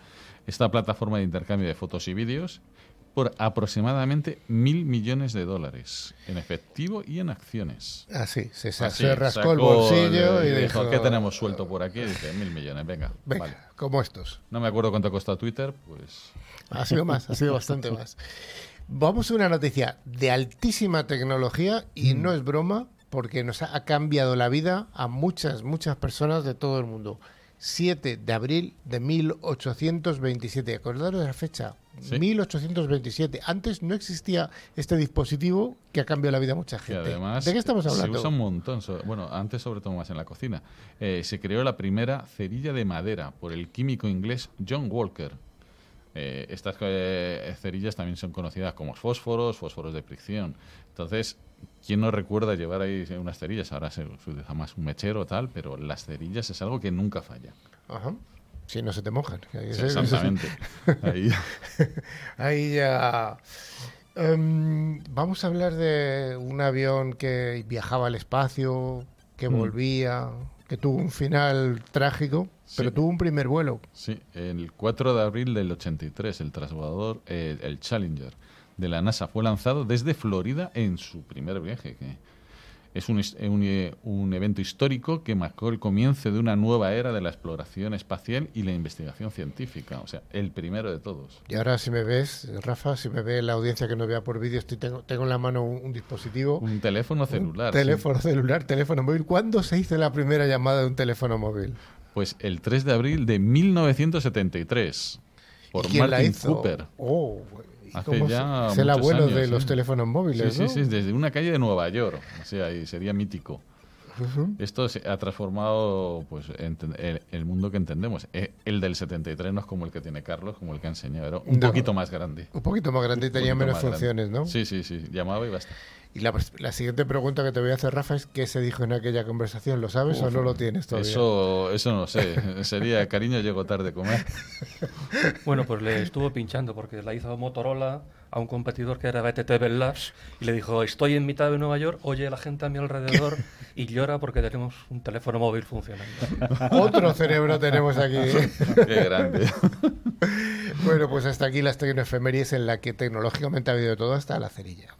Esta plataforma de intercambio de fotos y vídeos por aproximadamente mil millones de dólares en efectivo y en acciones. Así, se, sa- Así, se rascó el bolsillo el- y dijo, ¿qué tenemos suelto por aquí? Y dice, mil millones, venga. Venga, vale. como estos. No me acuerdo cuánto costó Twitter, pues Ha sido más, ha sido bastante más. Vamos a una noticia de altísima tecnología y Mm. no es broma porque nos ha, cambiado la vida a muchas, muchas personas de todo el mundo. 7 de abril de 1827. Acordaros de la fecha. Sí. 1827. Antes no existía este dispositivo que ha cambiado la vida a mucha gente. además ¿De qué estamos se hablando? usa un montón. Bueno, antes sobre todo más en la cocina. Eh, se creó la primera cerilla de madera por el químico inglés John Walker. Eh, estas eh, cerillas también son conocidas como fósforos, fósforos de fricción. Entonces, ¿quién no recuerda llevar ahí unas cerillas? Ahora se utiliza más un mechero o tal, pero las cerillas es algo que nunca falla. Ajá. Si no se te mojan. Sí, exactamente. Ahí. Ahí ya. Em, vamos a hablar de un avión que viajaba al espacio, que Mm. volvía, que tuvo un final trágico, pero Sí. tuvo un primer vuelo. Sí, el 4 de abril del 83, el transbordador, eh, el Challenger de la NASA, fue lanzado desde Florida en su primer viaje. Que es un, eh, un evento histórico que marcó el comienzo de una nueva era de la exploración espacial y la investigación científica. O sea, el primero de todos. Y ahora si me ves, Rafa, si me ve la audiencia que no vea por vídeo, estoy tengo, tengo en la mano un, un dispositivo. Un teléfono celular. un sí. teléfono celular, teléfono móvil. ¿Cuándo se hizo la primera llamada de un teléfono móvil? Pues el 3 de abril de 1973, por ¿Y quién la Martin hizo? Cooper. Oh, ¿y Hace cómo se- ya es el abuelo años, de sí. los teléfonos móviles, Sí, ¿no? sí, sí, desde una calle de Nueva York. O sea, y sería mítico. Esto se ha transformado pues el, el mundo que entendemos. Eh, El del 73 no es como el que tiene Carlos, como el que ha enseñado, era un No. poquito más grande. Un poquito más grande y tenía menos grande. funciones, ¿no? Sí, sí, sí. Llamaba y basta. Y la, la siguiente pregunta que te voy a hacer, Rafa, es ¿qué se dijo en aquella conversación? ¿Lo sabes o no lo tienes todavía? Eso, eso no sé. Sería cariño, llego tarde a comer. Bueno, pues le estuvo pinchando porque la hizo Motorola a un competidor que era BTT Bell Labs y le dijo, estoy en mitad de Nueva York, oye la gente a mi alrededor y llora porque tenemos un teléfono móvil funcionando. Otro cerebro tenemos aquí. Qué grande. bueno, pues hasta aquí las tecnoefemérides en la que tecnológicamente ha habido todo hasta la cerilla.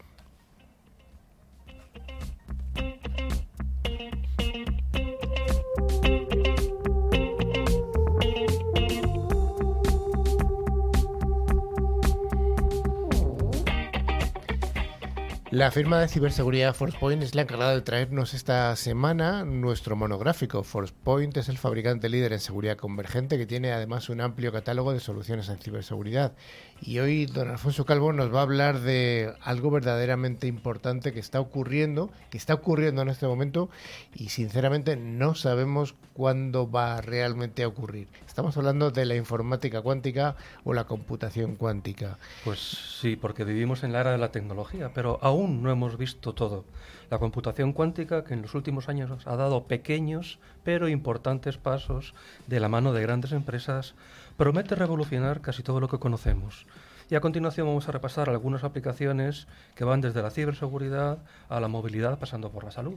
La firma de ciberseguridad ForcePoint es la encargada de traernos esta semana nuestro monográfico. ForcePoint es el fabricante líder en seguridad convergente que tiene además un amplio catálogo de soluciones en ciberseguridad. Y hoy don Alfonso Calvo nos va a hablar de algo verdaderamente importante que está ocurriendo, que está ocurriendo en este momento y sinceramente no sabemos cuándo va realmente a ocurrir. Estamos hablando de la informática cuántica o la computación cuántica. Pues sí, porque vivimos en la era de la tecnología, pero aún no hemos visto todo. La computación cuántica, que en los últimos años ha dado pequeños pero importantes pasos de la mano de grandes empresas, promete revolucionar casi todo lo que conocemos. Y a continuación vamos a repasar algunas aplicaciones que van desde la ciberseguridad a la movilidad pasando por la salud.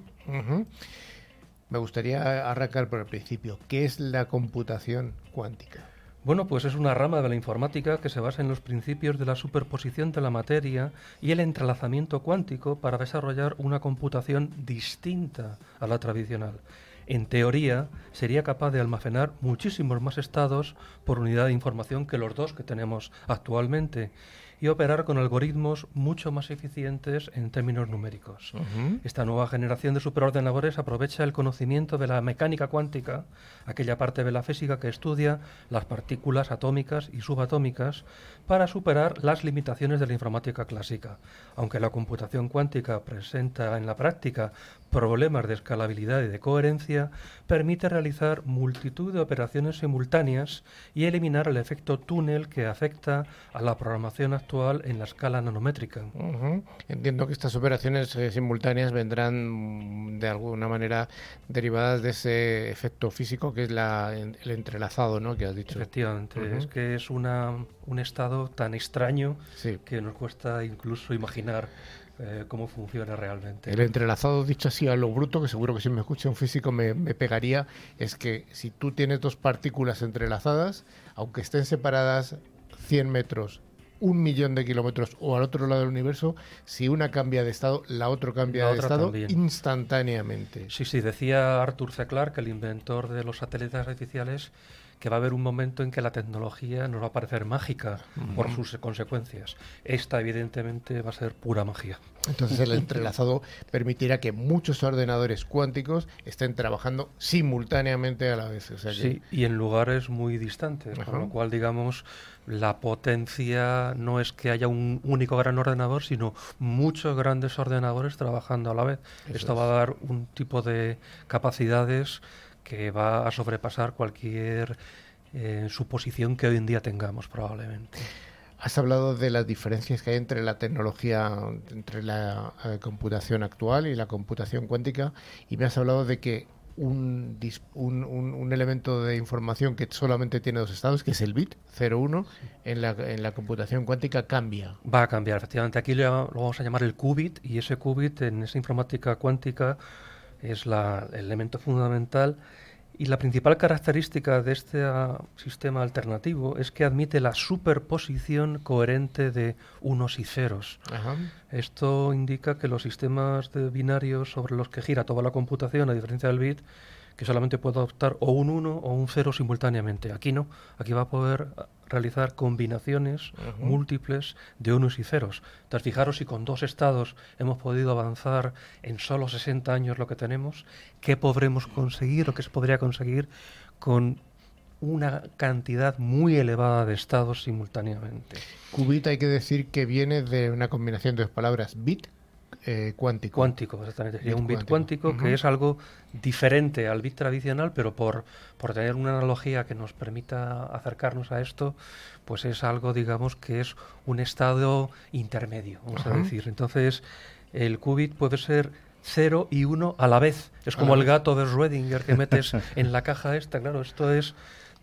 Me gustaría arrancar por el principio. ¿Qué es la computación cuántica? Bueno, pues es una rama de la informática que se basa en los principios de la superposición de la materia y el entrelazamiento cuántico para desarrollar una computación distinta a la tradicional. En teoría, sería capaz de almacenar muchísimos más estados por unidad de información que los dos que tenemos actualmente y operar con algoritmos mucho más eficientes en términos numéricos. Esta nueva generación de superordenadores aprovecha el conocimiento de la mecánica cuántica, aquella parte de la física que estudia las partículas atómicas y subatómicas, para superar las limitaciones de la informática clásica. Aunque la computación cuántica presenta en la práctica problemas de escalabilidad y de coherencia, permite realizar multitud de operaciones simultáneas y eliminar el efecto túnel que afecta a la programación actual en la escala nanométrica. Ujú. Entiendo que estas operaciones eh, simultáneas vendrán mm, de alguna manera derivadas de ese efecto físico que es la, el entrelazado, ¿no? Que has dicho. Efectivamente, Ujú. es que es una, un estado tan extraño Sí. que nos cuesta incluso imaginar eh, cómo funciona realmente. El entrelazado, dicho así a lo bruto, que seguro que si me escucha un físico me, me pegaría, es que si tú tienes dos partículas entrelazadas, aunque estén separadas 100 metros un millón de kilómetros o al otro lado del universo, si una cambia de estado, la otra cambia La de otra estado también. instantáneamente. Sí, sí, decía Arthur C. Clarke, el inventor de los satélites artificiales, que va a haber un momento en que la tecnología nos va a parecer mágica por sus consecuencias. Esta, evidentemente, va a ser pura magia. Entonces el entrelazado permitirá que muchos ordenadores cuánticos estén trabajando simultáneamente a la vez. O sea que- Sí, y en lugares muy distantes, Ajá. con lo cual, digamos, la potencia no es que haya un único gran ordenador, sino muchos grandes ordenadores trabajando a la vez. Eso Esto es. va a dar un tipo de capacidades que va a sobrepasar cualquier eh, suposición que hoy en día tengamos, probablemente. Has hablado de las diferencias que hay entre la tecnología, entre la eh, computación actual y la computación cuántica, y me has hablado de que un, un- un elemento de información que solamente tiene dos estados, que es el bit 01, en la, en la computación cuántica cambia. Va a cambiar, efectivamente. Aquí lo, lo vamos a llamar el qubit y ese qubit en esa informática cuántica es la- el elemento fundamental y la principal característica de este ah, sistema alternativo es que admite la superposición coherente de unos y ceros. Ajá. Esto indica que los sistemas de binarios sobre los que gira toda la computación, a diferencia del bit, que solamente puede adoptar o un 1 o un 0 simultáneamente. Aquí no, aquí va a poder realizar combinaciones múltiples de unos y ceros. Entonces, fijaros si con dos estados hemos podido avanzar en solo 60 años lo que tenemos, ¿qué podremos conseguir o qué se podría conseguir con una cantidad muy elevada de estados simultáneamente? Qubit hay que decir que viene de una combinación de dos palabras, bit eh, cuántico. Cuántico, exactamente. Sería Bit un bit cuántico. que es algo diferente al bit tradicional, pero por, por tener una analogía que nos permita acercarnos a esto, pues es algo, digamos, que es un estado intermedio, vamos a decir. Entonces, el qubit puede ser 0 y 1 a la vez. Es como el gato de Schrödinger que metes en la caja esta. Claro, esto es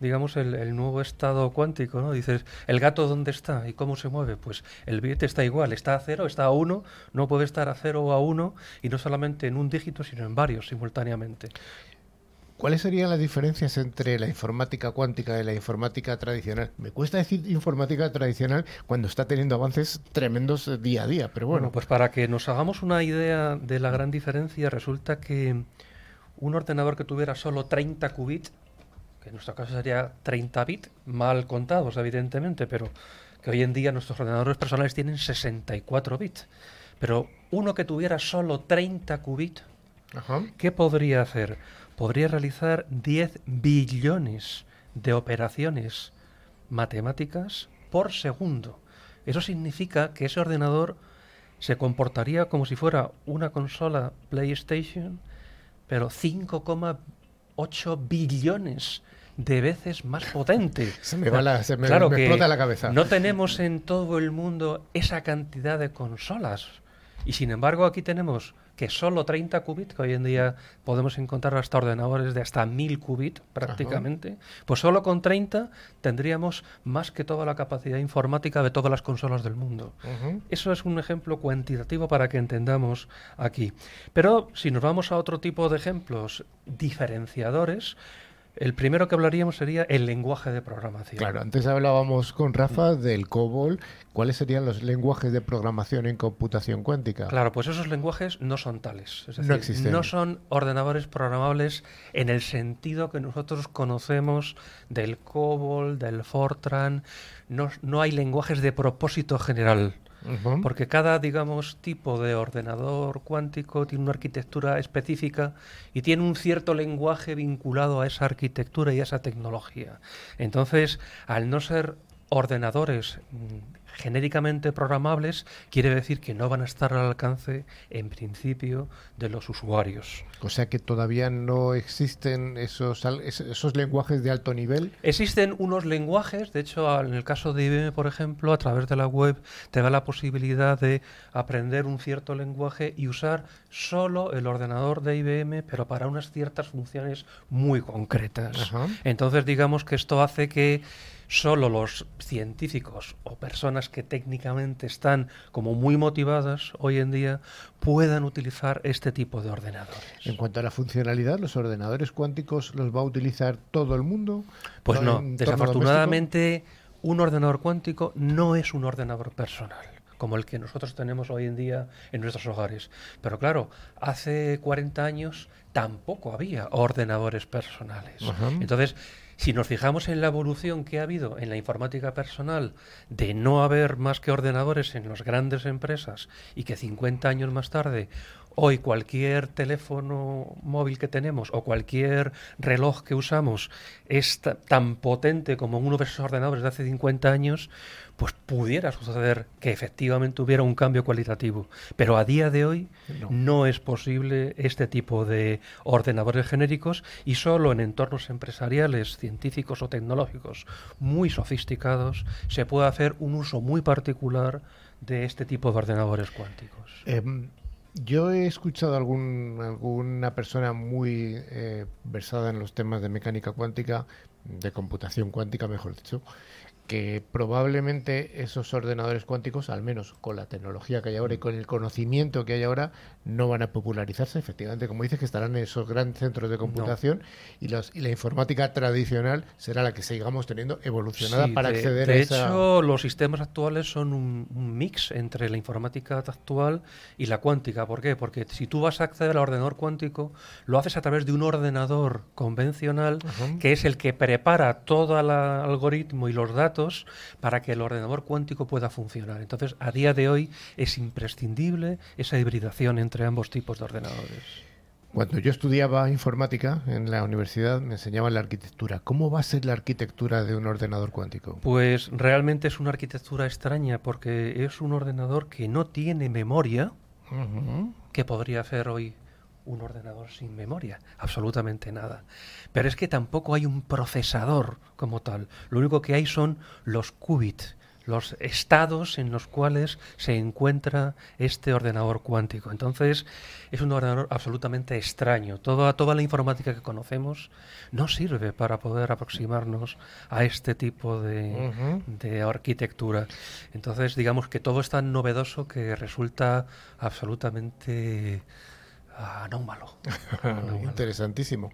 digamos, el, el nuevo estado cuántico, ¿no? Dices, ¿el gato dónde está y cómo se mueve? Pues el bit está igual, está a cero, está a uno, no puede estar a cero o a uno, y no solamente en un dígito, sino en varios simultáneamente. ¿Cuáles serían las diferencias entre la informática cuántica y la informática tradicional? Me cuesta decir informática tradicional cuando está teniendo avances tremendos día a día, pero bueno, Bueno, pues para que nos hagamos una idea de la gran diferencia, resulta que un ordenador que tuviera solo 30 qubits, que en nuestro caso sería 30 bits, mal contados evidentemente, pero que hoy en día nuestros ordenadores personales tienen 64 bits. Pero uno que tuviera solo 30 qubits, Ajá. ¿qué podría hacer? Podría realizar 10 billones de operaciones matemáticas por segundo. Eso significa que ese ordenador se comportaría como si fuera una consola PlayStation, pero 5,8 billones de veces más potente. Se me va la- se me- Claro me que explota la cabeza. No tenemos en todo el mundo esa cantidad de consolas. Y sin embargo aquí tenemos que solo 30 qubits, que hoy en día podemos encontrar hasta ordenadores de hasta 1000 qubits prácticamente, pues solo con 30 tendríamos más que toda la capacidad informática de todas las consolas del mundo. Eso es un ejemplo cuantitativo para que entendamos aquí. Pero si nos vamos a otro tipo de ejemplos diferenciadores, el primero que hablaríamos sería el lenguaje de programación. Claro, antes hablábamos con Rafa del COBOL. ¿Cuáles serían los lenguajes de programación en computación cuántica? Claro, pues esos lenguajes no son tales. Es No decir, existen. no son ordenadores programables en el sentido que nosotros conocemos del COBOL, del Fortran. No, no hay lenguajes de propósito general. Porque cada, digamos, tipo de ordenador cuántico tiene una arquitectura específica y tiene un cierto lenguaje vinculado a esa arquitectura y a esa tecnología. Entonces, al no ser ordenadores mm, genéricamente programables, quiere decir que no van a estar al alcance, en principio, de los usuarios. O sea que todavía no existen esos, esos lenguajes de alto nivel. Existen unos lenguajes, de hecho, en el caso de IBM, por ejemplo, a través de la web te da la posibilidad de aprender un cierto lenguaje y usar solo el ordenador de IBM, pero para unas ciertas funciones muy concretas. Ajá. Entonces, digamos que esto hace que solo los científicos o personas que técnicamente están como muy motivadas hoy en día puedan utilizar este tipo de ordenadores. En cuanto a la funcionalidad, ¿los ordenadores cuánticos los va a utilizar todo el mundo? Pues no, ¿En entorno desafortunadamente un ordenador cuántico no es un ordenador personal como el que nosotros tenemos hoy en día en nuestros hogares. Pero claro, hace 40 años tampoco había ordenadores personales. Entonces, si nos fijamos en la evolución que ha habido en la informática personal de no haber más que ordenadores en las grandes empresas y que 50 años más tarde Hoy cualquier teléfono móvil que tenemos o cualquier reloj que usamos es tan potente como uno de esos ordenadores de hace 50 años, pues pudiera suceder que efectivamente hubiera un cambio cualitativo. Pero a día de hoy no, es posible este tipo de ordenadores genéricos y solo en entornos empresariales, científicos o tecnológicos muy sofisticados se puede hacer un uso muy particular de este tipo de ordenadores cuánticos. Em, yo he escuchado a algún, alguna persona muy eh, versada en los temas de mecánica cuántica, de computación cuántica, mejor dicho, que probablemente esos ordenadores cuánticos, al menos con la tecnología que hay ahora y con el conocimiento que hay ahora, no van a popularizarse. Efectivamente, como dices, que estarán en esos grandes centros de computación y, los, y la informática tradicional será la que sigamos teniendo evolucionada para acceder a esa... De hecho, los sistemas actuales son un, mix entre la informática actual y la cuántica. ¿Por qué? Porque si tú vas a acceder al ordenador cuántico, lo haces a través de un ordenador convencional que es el que prepara todo el algoritmo y los datos para que el ordenador cuántico pueda funcionar. Entonces, a día de hoy es imprescindible esa hibridación entre ambos tipos de ordenadores. Cuando yo estudiaba informática en la universidad me enseñaban la arquitectura. ¿Cómo va a ser la arquitectura de un ordenador cuántico? Pues realmente es una arquitectura extraña porque es un ordenador que no tiene memoria, que podría hacer hoy un ordenador sin memoria, absolutamente nada. Pero es que tampoco hay un procesador como tal. Lo único que hay son los qubits, los estados en los cuales se encuentra este ordenador cuántico. Entonces, es un ordenador absolutamente extraño. Toda, toda la informática que conocemos no sirve para poder aproximarnos a este tipo de, de arquitectura. Entonces, digamos que todo es tan novedoso que resulta absolutamente anómalo. Interesantísimo.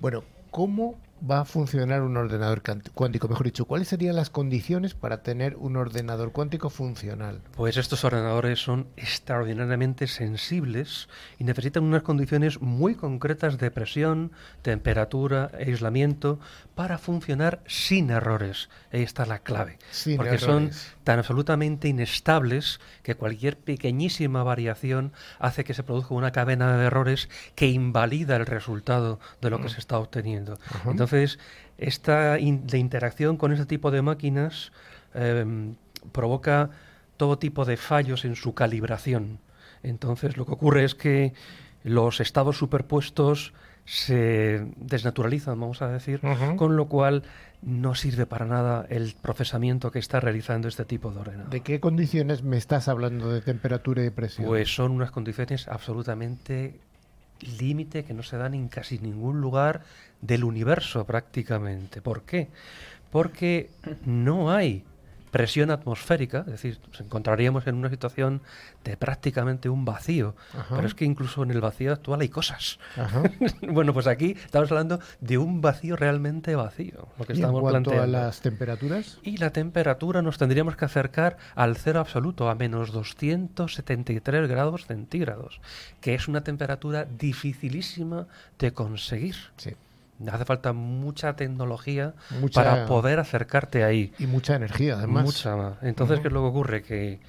Bueno, ¿cómo va a funcionar un ordenador cuántico? Mejor dicho, ¿cuáles serían las condiciones para tener un ordenador cuántico funcional? Pues estos ordenadores son extraordinariamente sensibles y necesitan unas condiciones muy concretas de presión, temperatura, aislamiento para funcionar sin errores. Ahí está la clave. porque son tan absolutamente inestables que cualquier pequeñísima variación hace que se produzca una cadena de errores que invalida el resultado de lo que mm. se está obteniendo. Entonces, esta de interacción con este tipo de máquinas em, provoca todo tipo de fallos en su calibración. Entonces, lo que ocurre es que los estados superpuestos se desnaturalizan, vamos a decir, con lo cual no sirve para nada el procesamiento que está realizando este tipo de ordenador. ¿De qué condiciones me estás hablando de temperatura y presión? Pues son unas condiciones absolutamente límite que no se dan en casi ningún lugar del universo prácticamente. ¿Por qué? Porque no hay presión atmosférica, es decir, nos encontraríamos en una situación de prácticamente un vacío, pero es que incluso en el vacío actual hay cosas. bueno, pues aquí estamos hablando de un vacío realmente vacío, lo que estamos en cuanto a las temperaturas? Y la temperatura nos tendríamos que acercar al cero absoluto, a menos 273 grados centígrados, que es una temperatura dificilísima de conseguir. Sí. Hace falta mucha tecnología para poder acercarte ahí. Y mucha energía, además. Mucha Entonces, ¿qué es lo que ocurre? Que...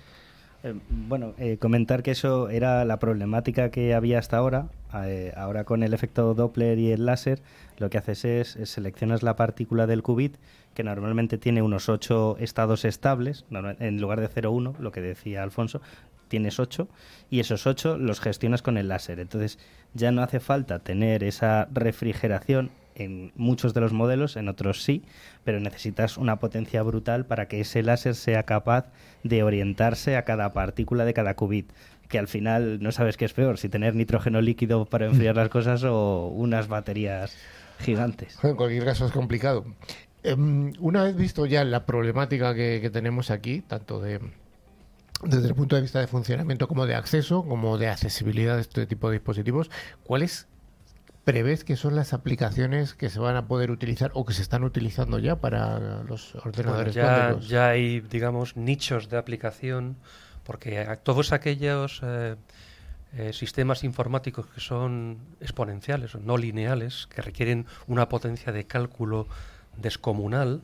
Eh, bueno, eh, comentar que eso era la problemática que había hasta ahora. Eh, ahora con el efecto Doppler y el láser, lo que haces es, seleccionas la partícula del qubit, que normalmente tiene unos ocho estados estables, en lugar de 0,1, lo que decía Alfonso, tienes ocho, y esos ocho los gestionas con el láser. Entonces, ya no hace falta tener esa refrigeración en muchos de los modelos, en otros sí, pero necesitas una potencia brutal para que ese láser sea capaz de orientarse a cada partícula de cada qubit, que al final no sabes qué es peor, si tener nitrógeno líquido para enfriar las cosas o unas baterías gigantes. En cualquier caso es complicado. Em, una vez visto ya la problemática que tenemos aquí, tanto de desde el punto de vista de funcionamiento como de acceso, como de accesibilidad de este tipo de dispositivos, ¿cuáles prevés que son las aplicaciones que se van a poder utilizar o que se están utilizando ya para los ordenadores ya, ya, hay, digamos, nichos de aplicación, porque todos aquellos eh, eh, sistemas informáticos que son exponenciales no lineales, que requieren una potencia de cálculo descomunal,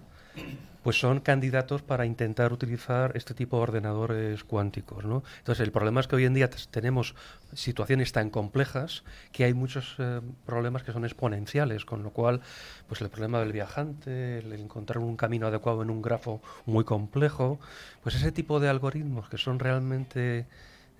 pues son candidatos para intentar utilizar este tipo de ordenadores cuánticos. ¿no? Entonces, el problema es que hoy en día tenemos situaciones tan complejas que hay muchos eh, problemas que son exponenciales, con lo cual, pues el problema del viajante, el encontrar un camino adecuado en un grafo muy complejo, pues ese tipo de algoritmos que son realmente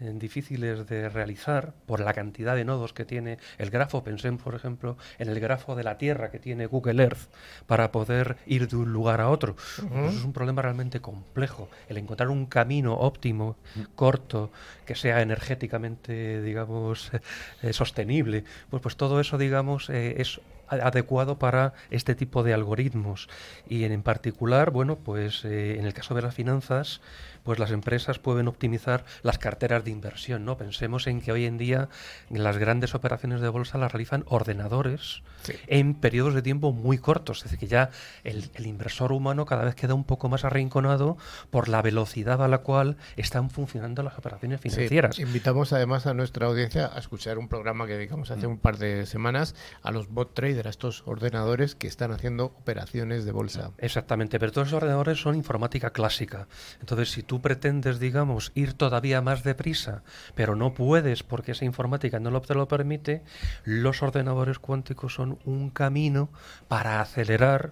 difíciles de realizar por la cantidad de nodos que tiene el grafo. Pensé, por ejemplo, en el grafo de la Tierra que tiene Google Earth para poder ir de un lugar a otro. Pues es un problema realmente complejo. El encontrar un camino óptimo, corto, que sea energéticamente, digamos, eh, sostenible, pues, pues todo eso, digamos, eh, es adecuado para este tipo de algoritmos. Y en, particular, bueno, pues eh, en el caso de las finanzas, pues las empresas pueden optimizar las carteras de inversión, ¿no? Pensemos en que hoy en día las grandes operaciones de bolsa las realizan ordenadores en periodos de tiempo muy cortos, es decir, que ya el, inversor humano cada vez queda un poco más arrinconado por la velocidad a la cual están funcionando las operaciones financieras. invitamos además a nuestra audiencia a escuchar un programa que dedicamos hace mm. un par de semanas a los bot traders, a estos ordenadores que están haciendo operaciones de bolsa. Exactamente, pero todos esos ordenadores son informática clásica. Entonces, si tú pretendes, digamos, ir todavía más deprisa, pero no puedes porque esa informática no lo, te lo permite, los ordenadores cuánticos son un camino para acelerar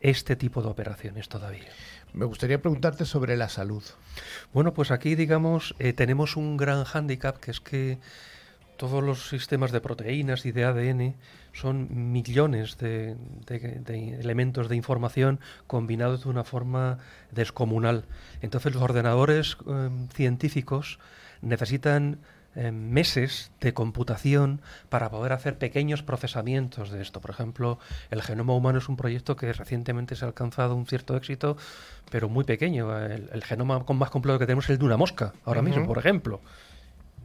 este tipo de operaciones todavía. Me gustaría preguntarte sobre la salud. Bueno, pues aquí, digamos, eh, tenemos un gran hándicap, que es que todos los sistemas de proteínas y de ADN son millones de, elementos de información combinados de una forma descomunal. Entonces los ordenadores em, científicos necesitan em, meses de computación para poder hacer pequeños procesamientos de esto. Por ejemplo, el genoma humano es un proyecto que recientemente se ha alcanzado un cierto éxito, pero muy pequeño. El, genoma más completo que tenemos es el de una mosca, ahora mismo, por ejemplo.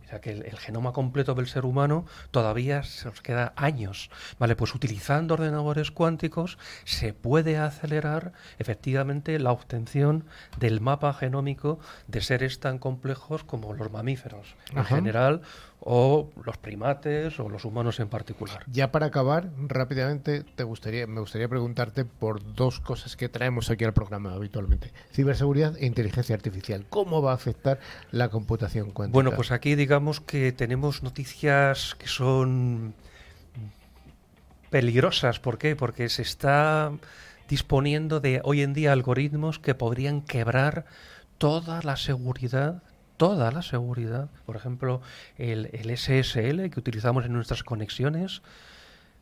O sea que el, genoma completo del ser humano todavía se nos queda años. Vale, pues utilizando ordenadores cuánticos se puede acelerar efectivamente la obtención del mapa genómico de seres tan complejos como los mamíferos en general o los primates o los humanos en particular. Ya para acabar, rápidamente te gustaría, me gustaría preguntarte por dos cosas que traemos aquí al programa habitualmente. Ciberseguridad e inteligencia artificial. ¿Cómo va a afectar la computación cuántica? Bueno, pues aquí digamos que tenemos noticias que son peligrosas. ¿Por qué? Porque se está disponiendo de hoy en día algoritmos que podrían quebrar toda la seguridad toda la seguridad, por ejemplo, el, SSL que utilizamos en nuestras conexiones,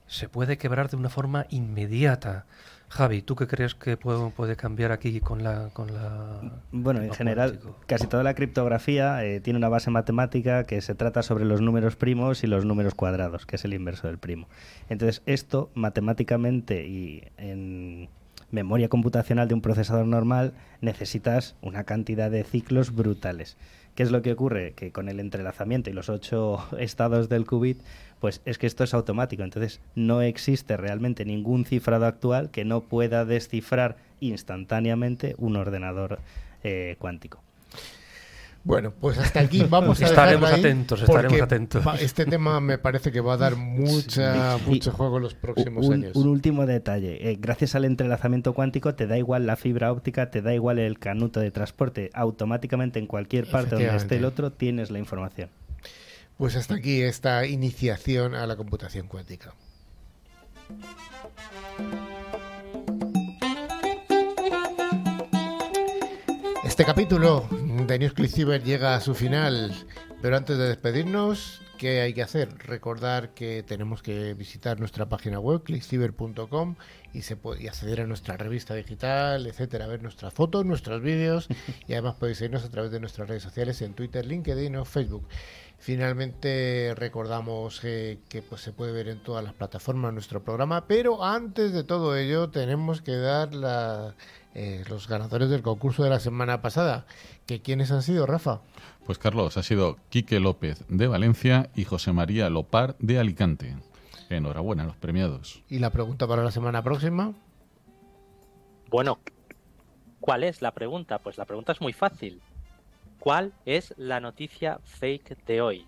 se puede quebrar de una forma inmediata. Javi, ¿tú qué crees que puede, cambiar aquí con la... Con la bueno, en general, casi toda la criptografía eh, tiene una base matemática que se trata sobre los números primos y los números cuadrados, que es el inverso del primo. Entonces, esto matemáticamente y en memoria computacional de un procesador normal necesitas una cantidad de ciclos brutales. ¿Qué es lo que ocurre? Que con el entrelazamiento y los ocho estados del qubit, pues es que esto es automático. Entonces no existe realmente ningún cifrado actual que no pueda descifrar instantáneamente un ordenador eh, cuántico. Bueno, pues hasta aquí vamos a Estaremos atentos, estaremos atentos. Este tema me parece que va a dar mucha, mucho juego en los próximos años. Un último detalle. Eh, gracias al entrelazamiento cuántico te da igual la fibra óptica, te da igual el canuto de transporte. Automáticamente en cualquier parte donde esté el otro tienes la información. Pues hasta aquí esta iniciación a la computación cuántica. Este capítulo de News Cyber llega a su final, pero antes de despedirnos, ¿qué hay que hacer? Recordar que tenemos que visitar nuestra página web, clickciber.com, y, puede, acceder a nuestra revista digital, etcétera, ver nuestras fotos, nuestros vídeos, y además podéis seguirnos a través de nuestras redes sociales en Twitter, LinkedIn o Facebook. Finalmente recordamos que pues, se puede ver en todas las plataformas nuestro programa, pero antes de todo ello tenemos que dar la eh, los ganadores del concurso de la semana pasada. ¿Que ¿Quiénes han sido, Rafa? Pues Carlos, ha sido Quique López de Valencia y José María Lopar de Alicante. Enhorabuena a los premiados. ¿Y la pregunta para la semana próxima? Bueno, ¿cuál es la pregunta? Pues la pregunta es muy fácil. ¿Cuál es la noticia fake de hoy?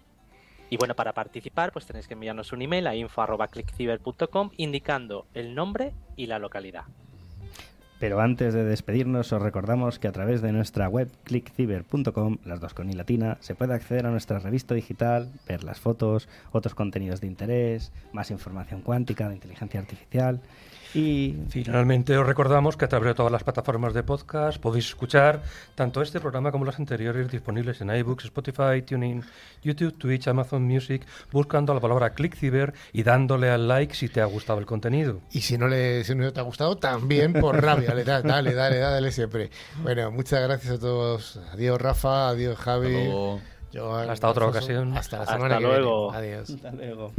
Y bueno, para participar, pues tenéis que enviarnos un email a info.clickciber.com indicando el nombre y la localidad. Pero antes de despedirnos, os recordamos que a través de nuestra web clickciber.com, las dos con i latina, se puede acceder a nuestra revista digital, ver las fotos, otros contenidos de interés, más información cuántica, de inteligencia artificial y Finalmente os recordamos que a través de todas las plataformas de podcast podéis escuchar tanto este programa como los anteriores disponibles en iBooks, Spotify, TuneIn, YouTube, Twitch, Amazon Music, buscando la palabra ClickCiber y dándole al like si te ha gustado el contenido. Y si no, le, si no te ha gustado, también por rabia. le das, dale, dale, dale siempre. Bueno, muchas gracias a todos. Adiós, Rafa. Adiós, Javi. Hasta luego. Joan, Hasta otra ocasión. Hasta la Hasta semana que luego. viene. Adiós. hasta luego.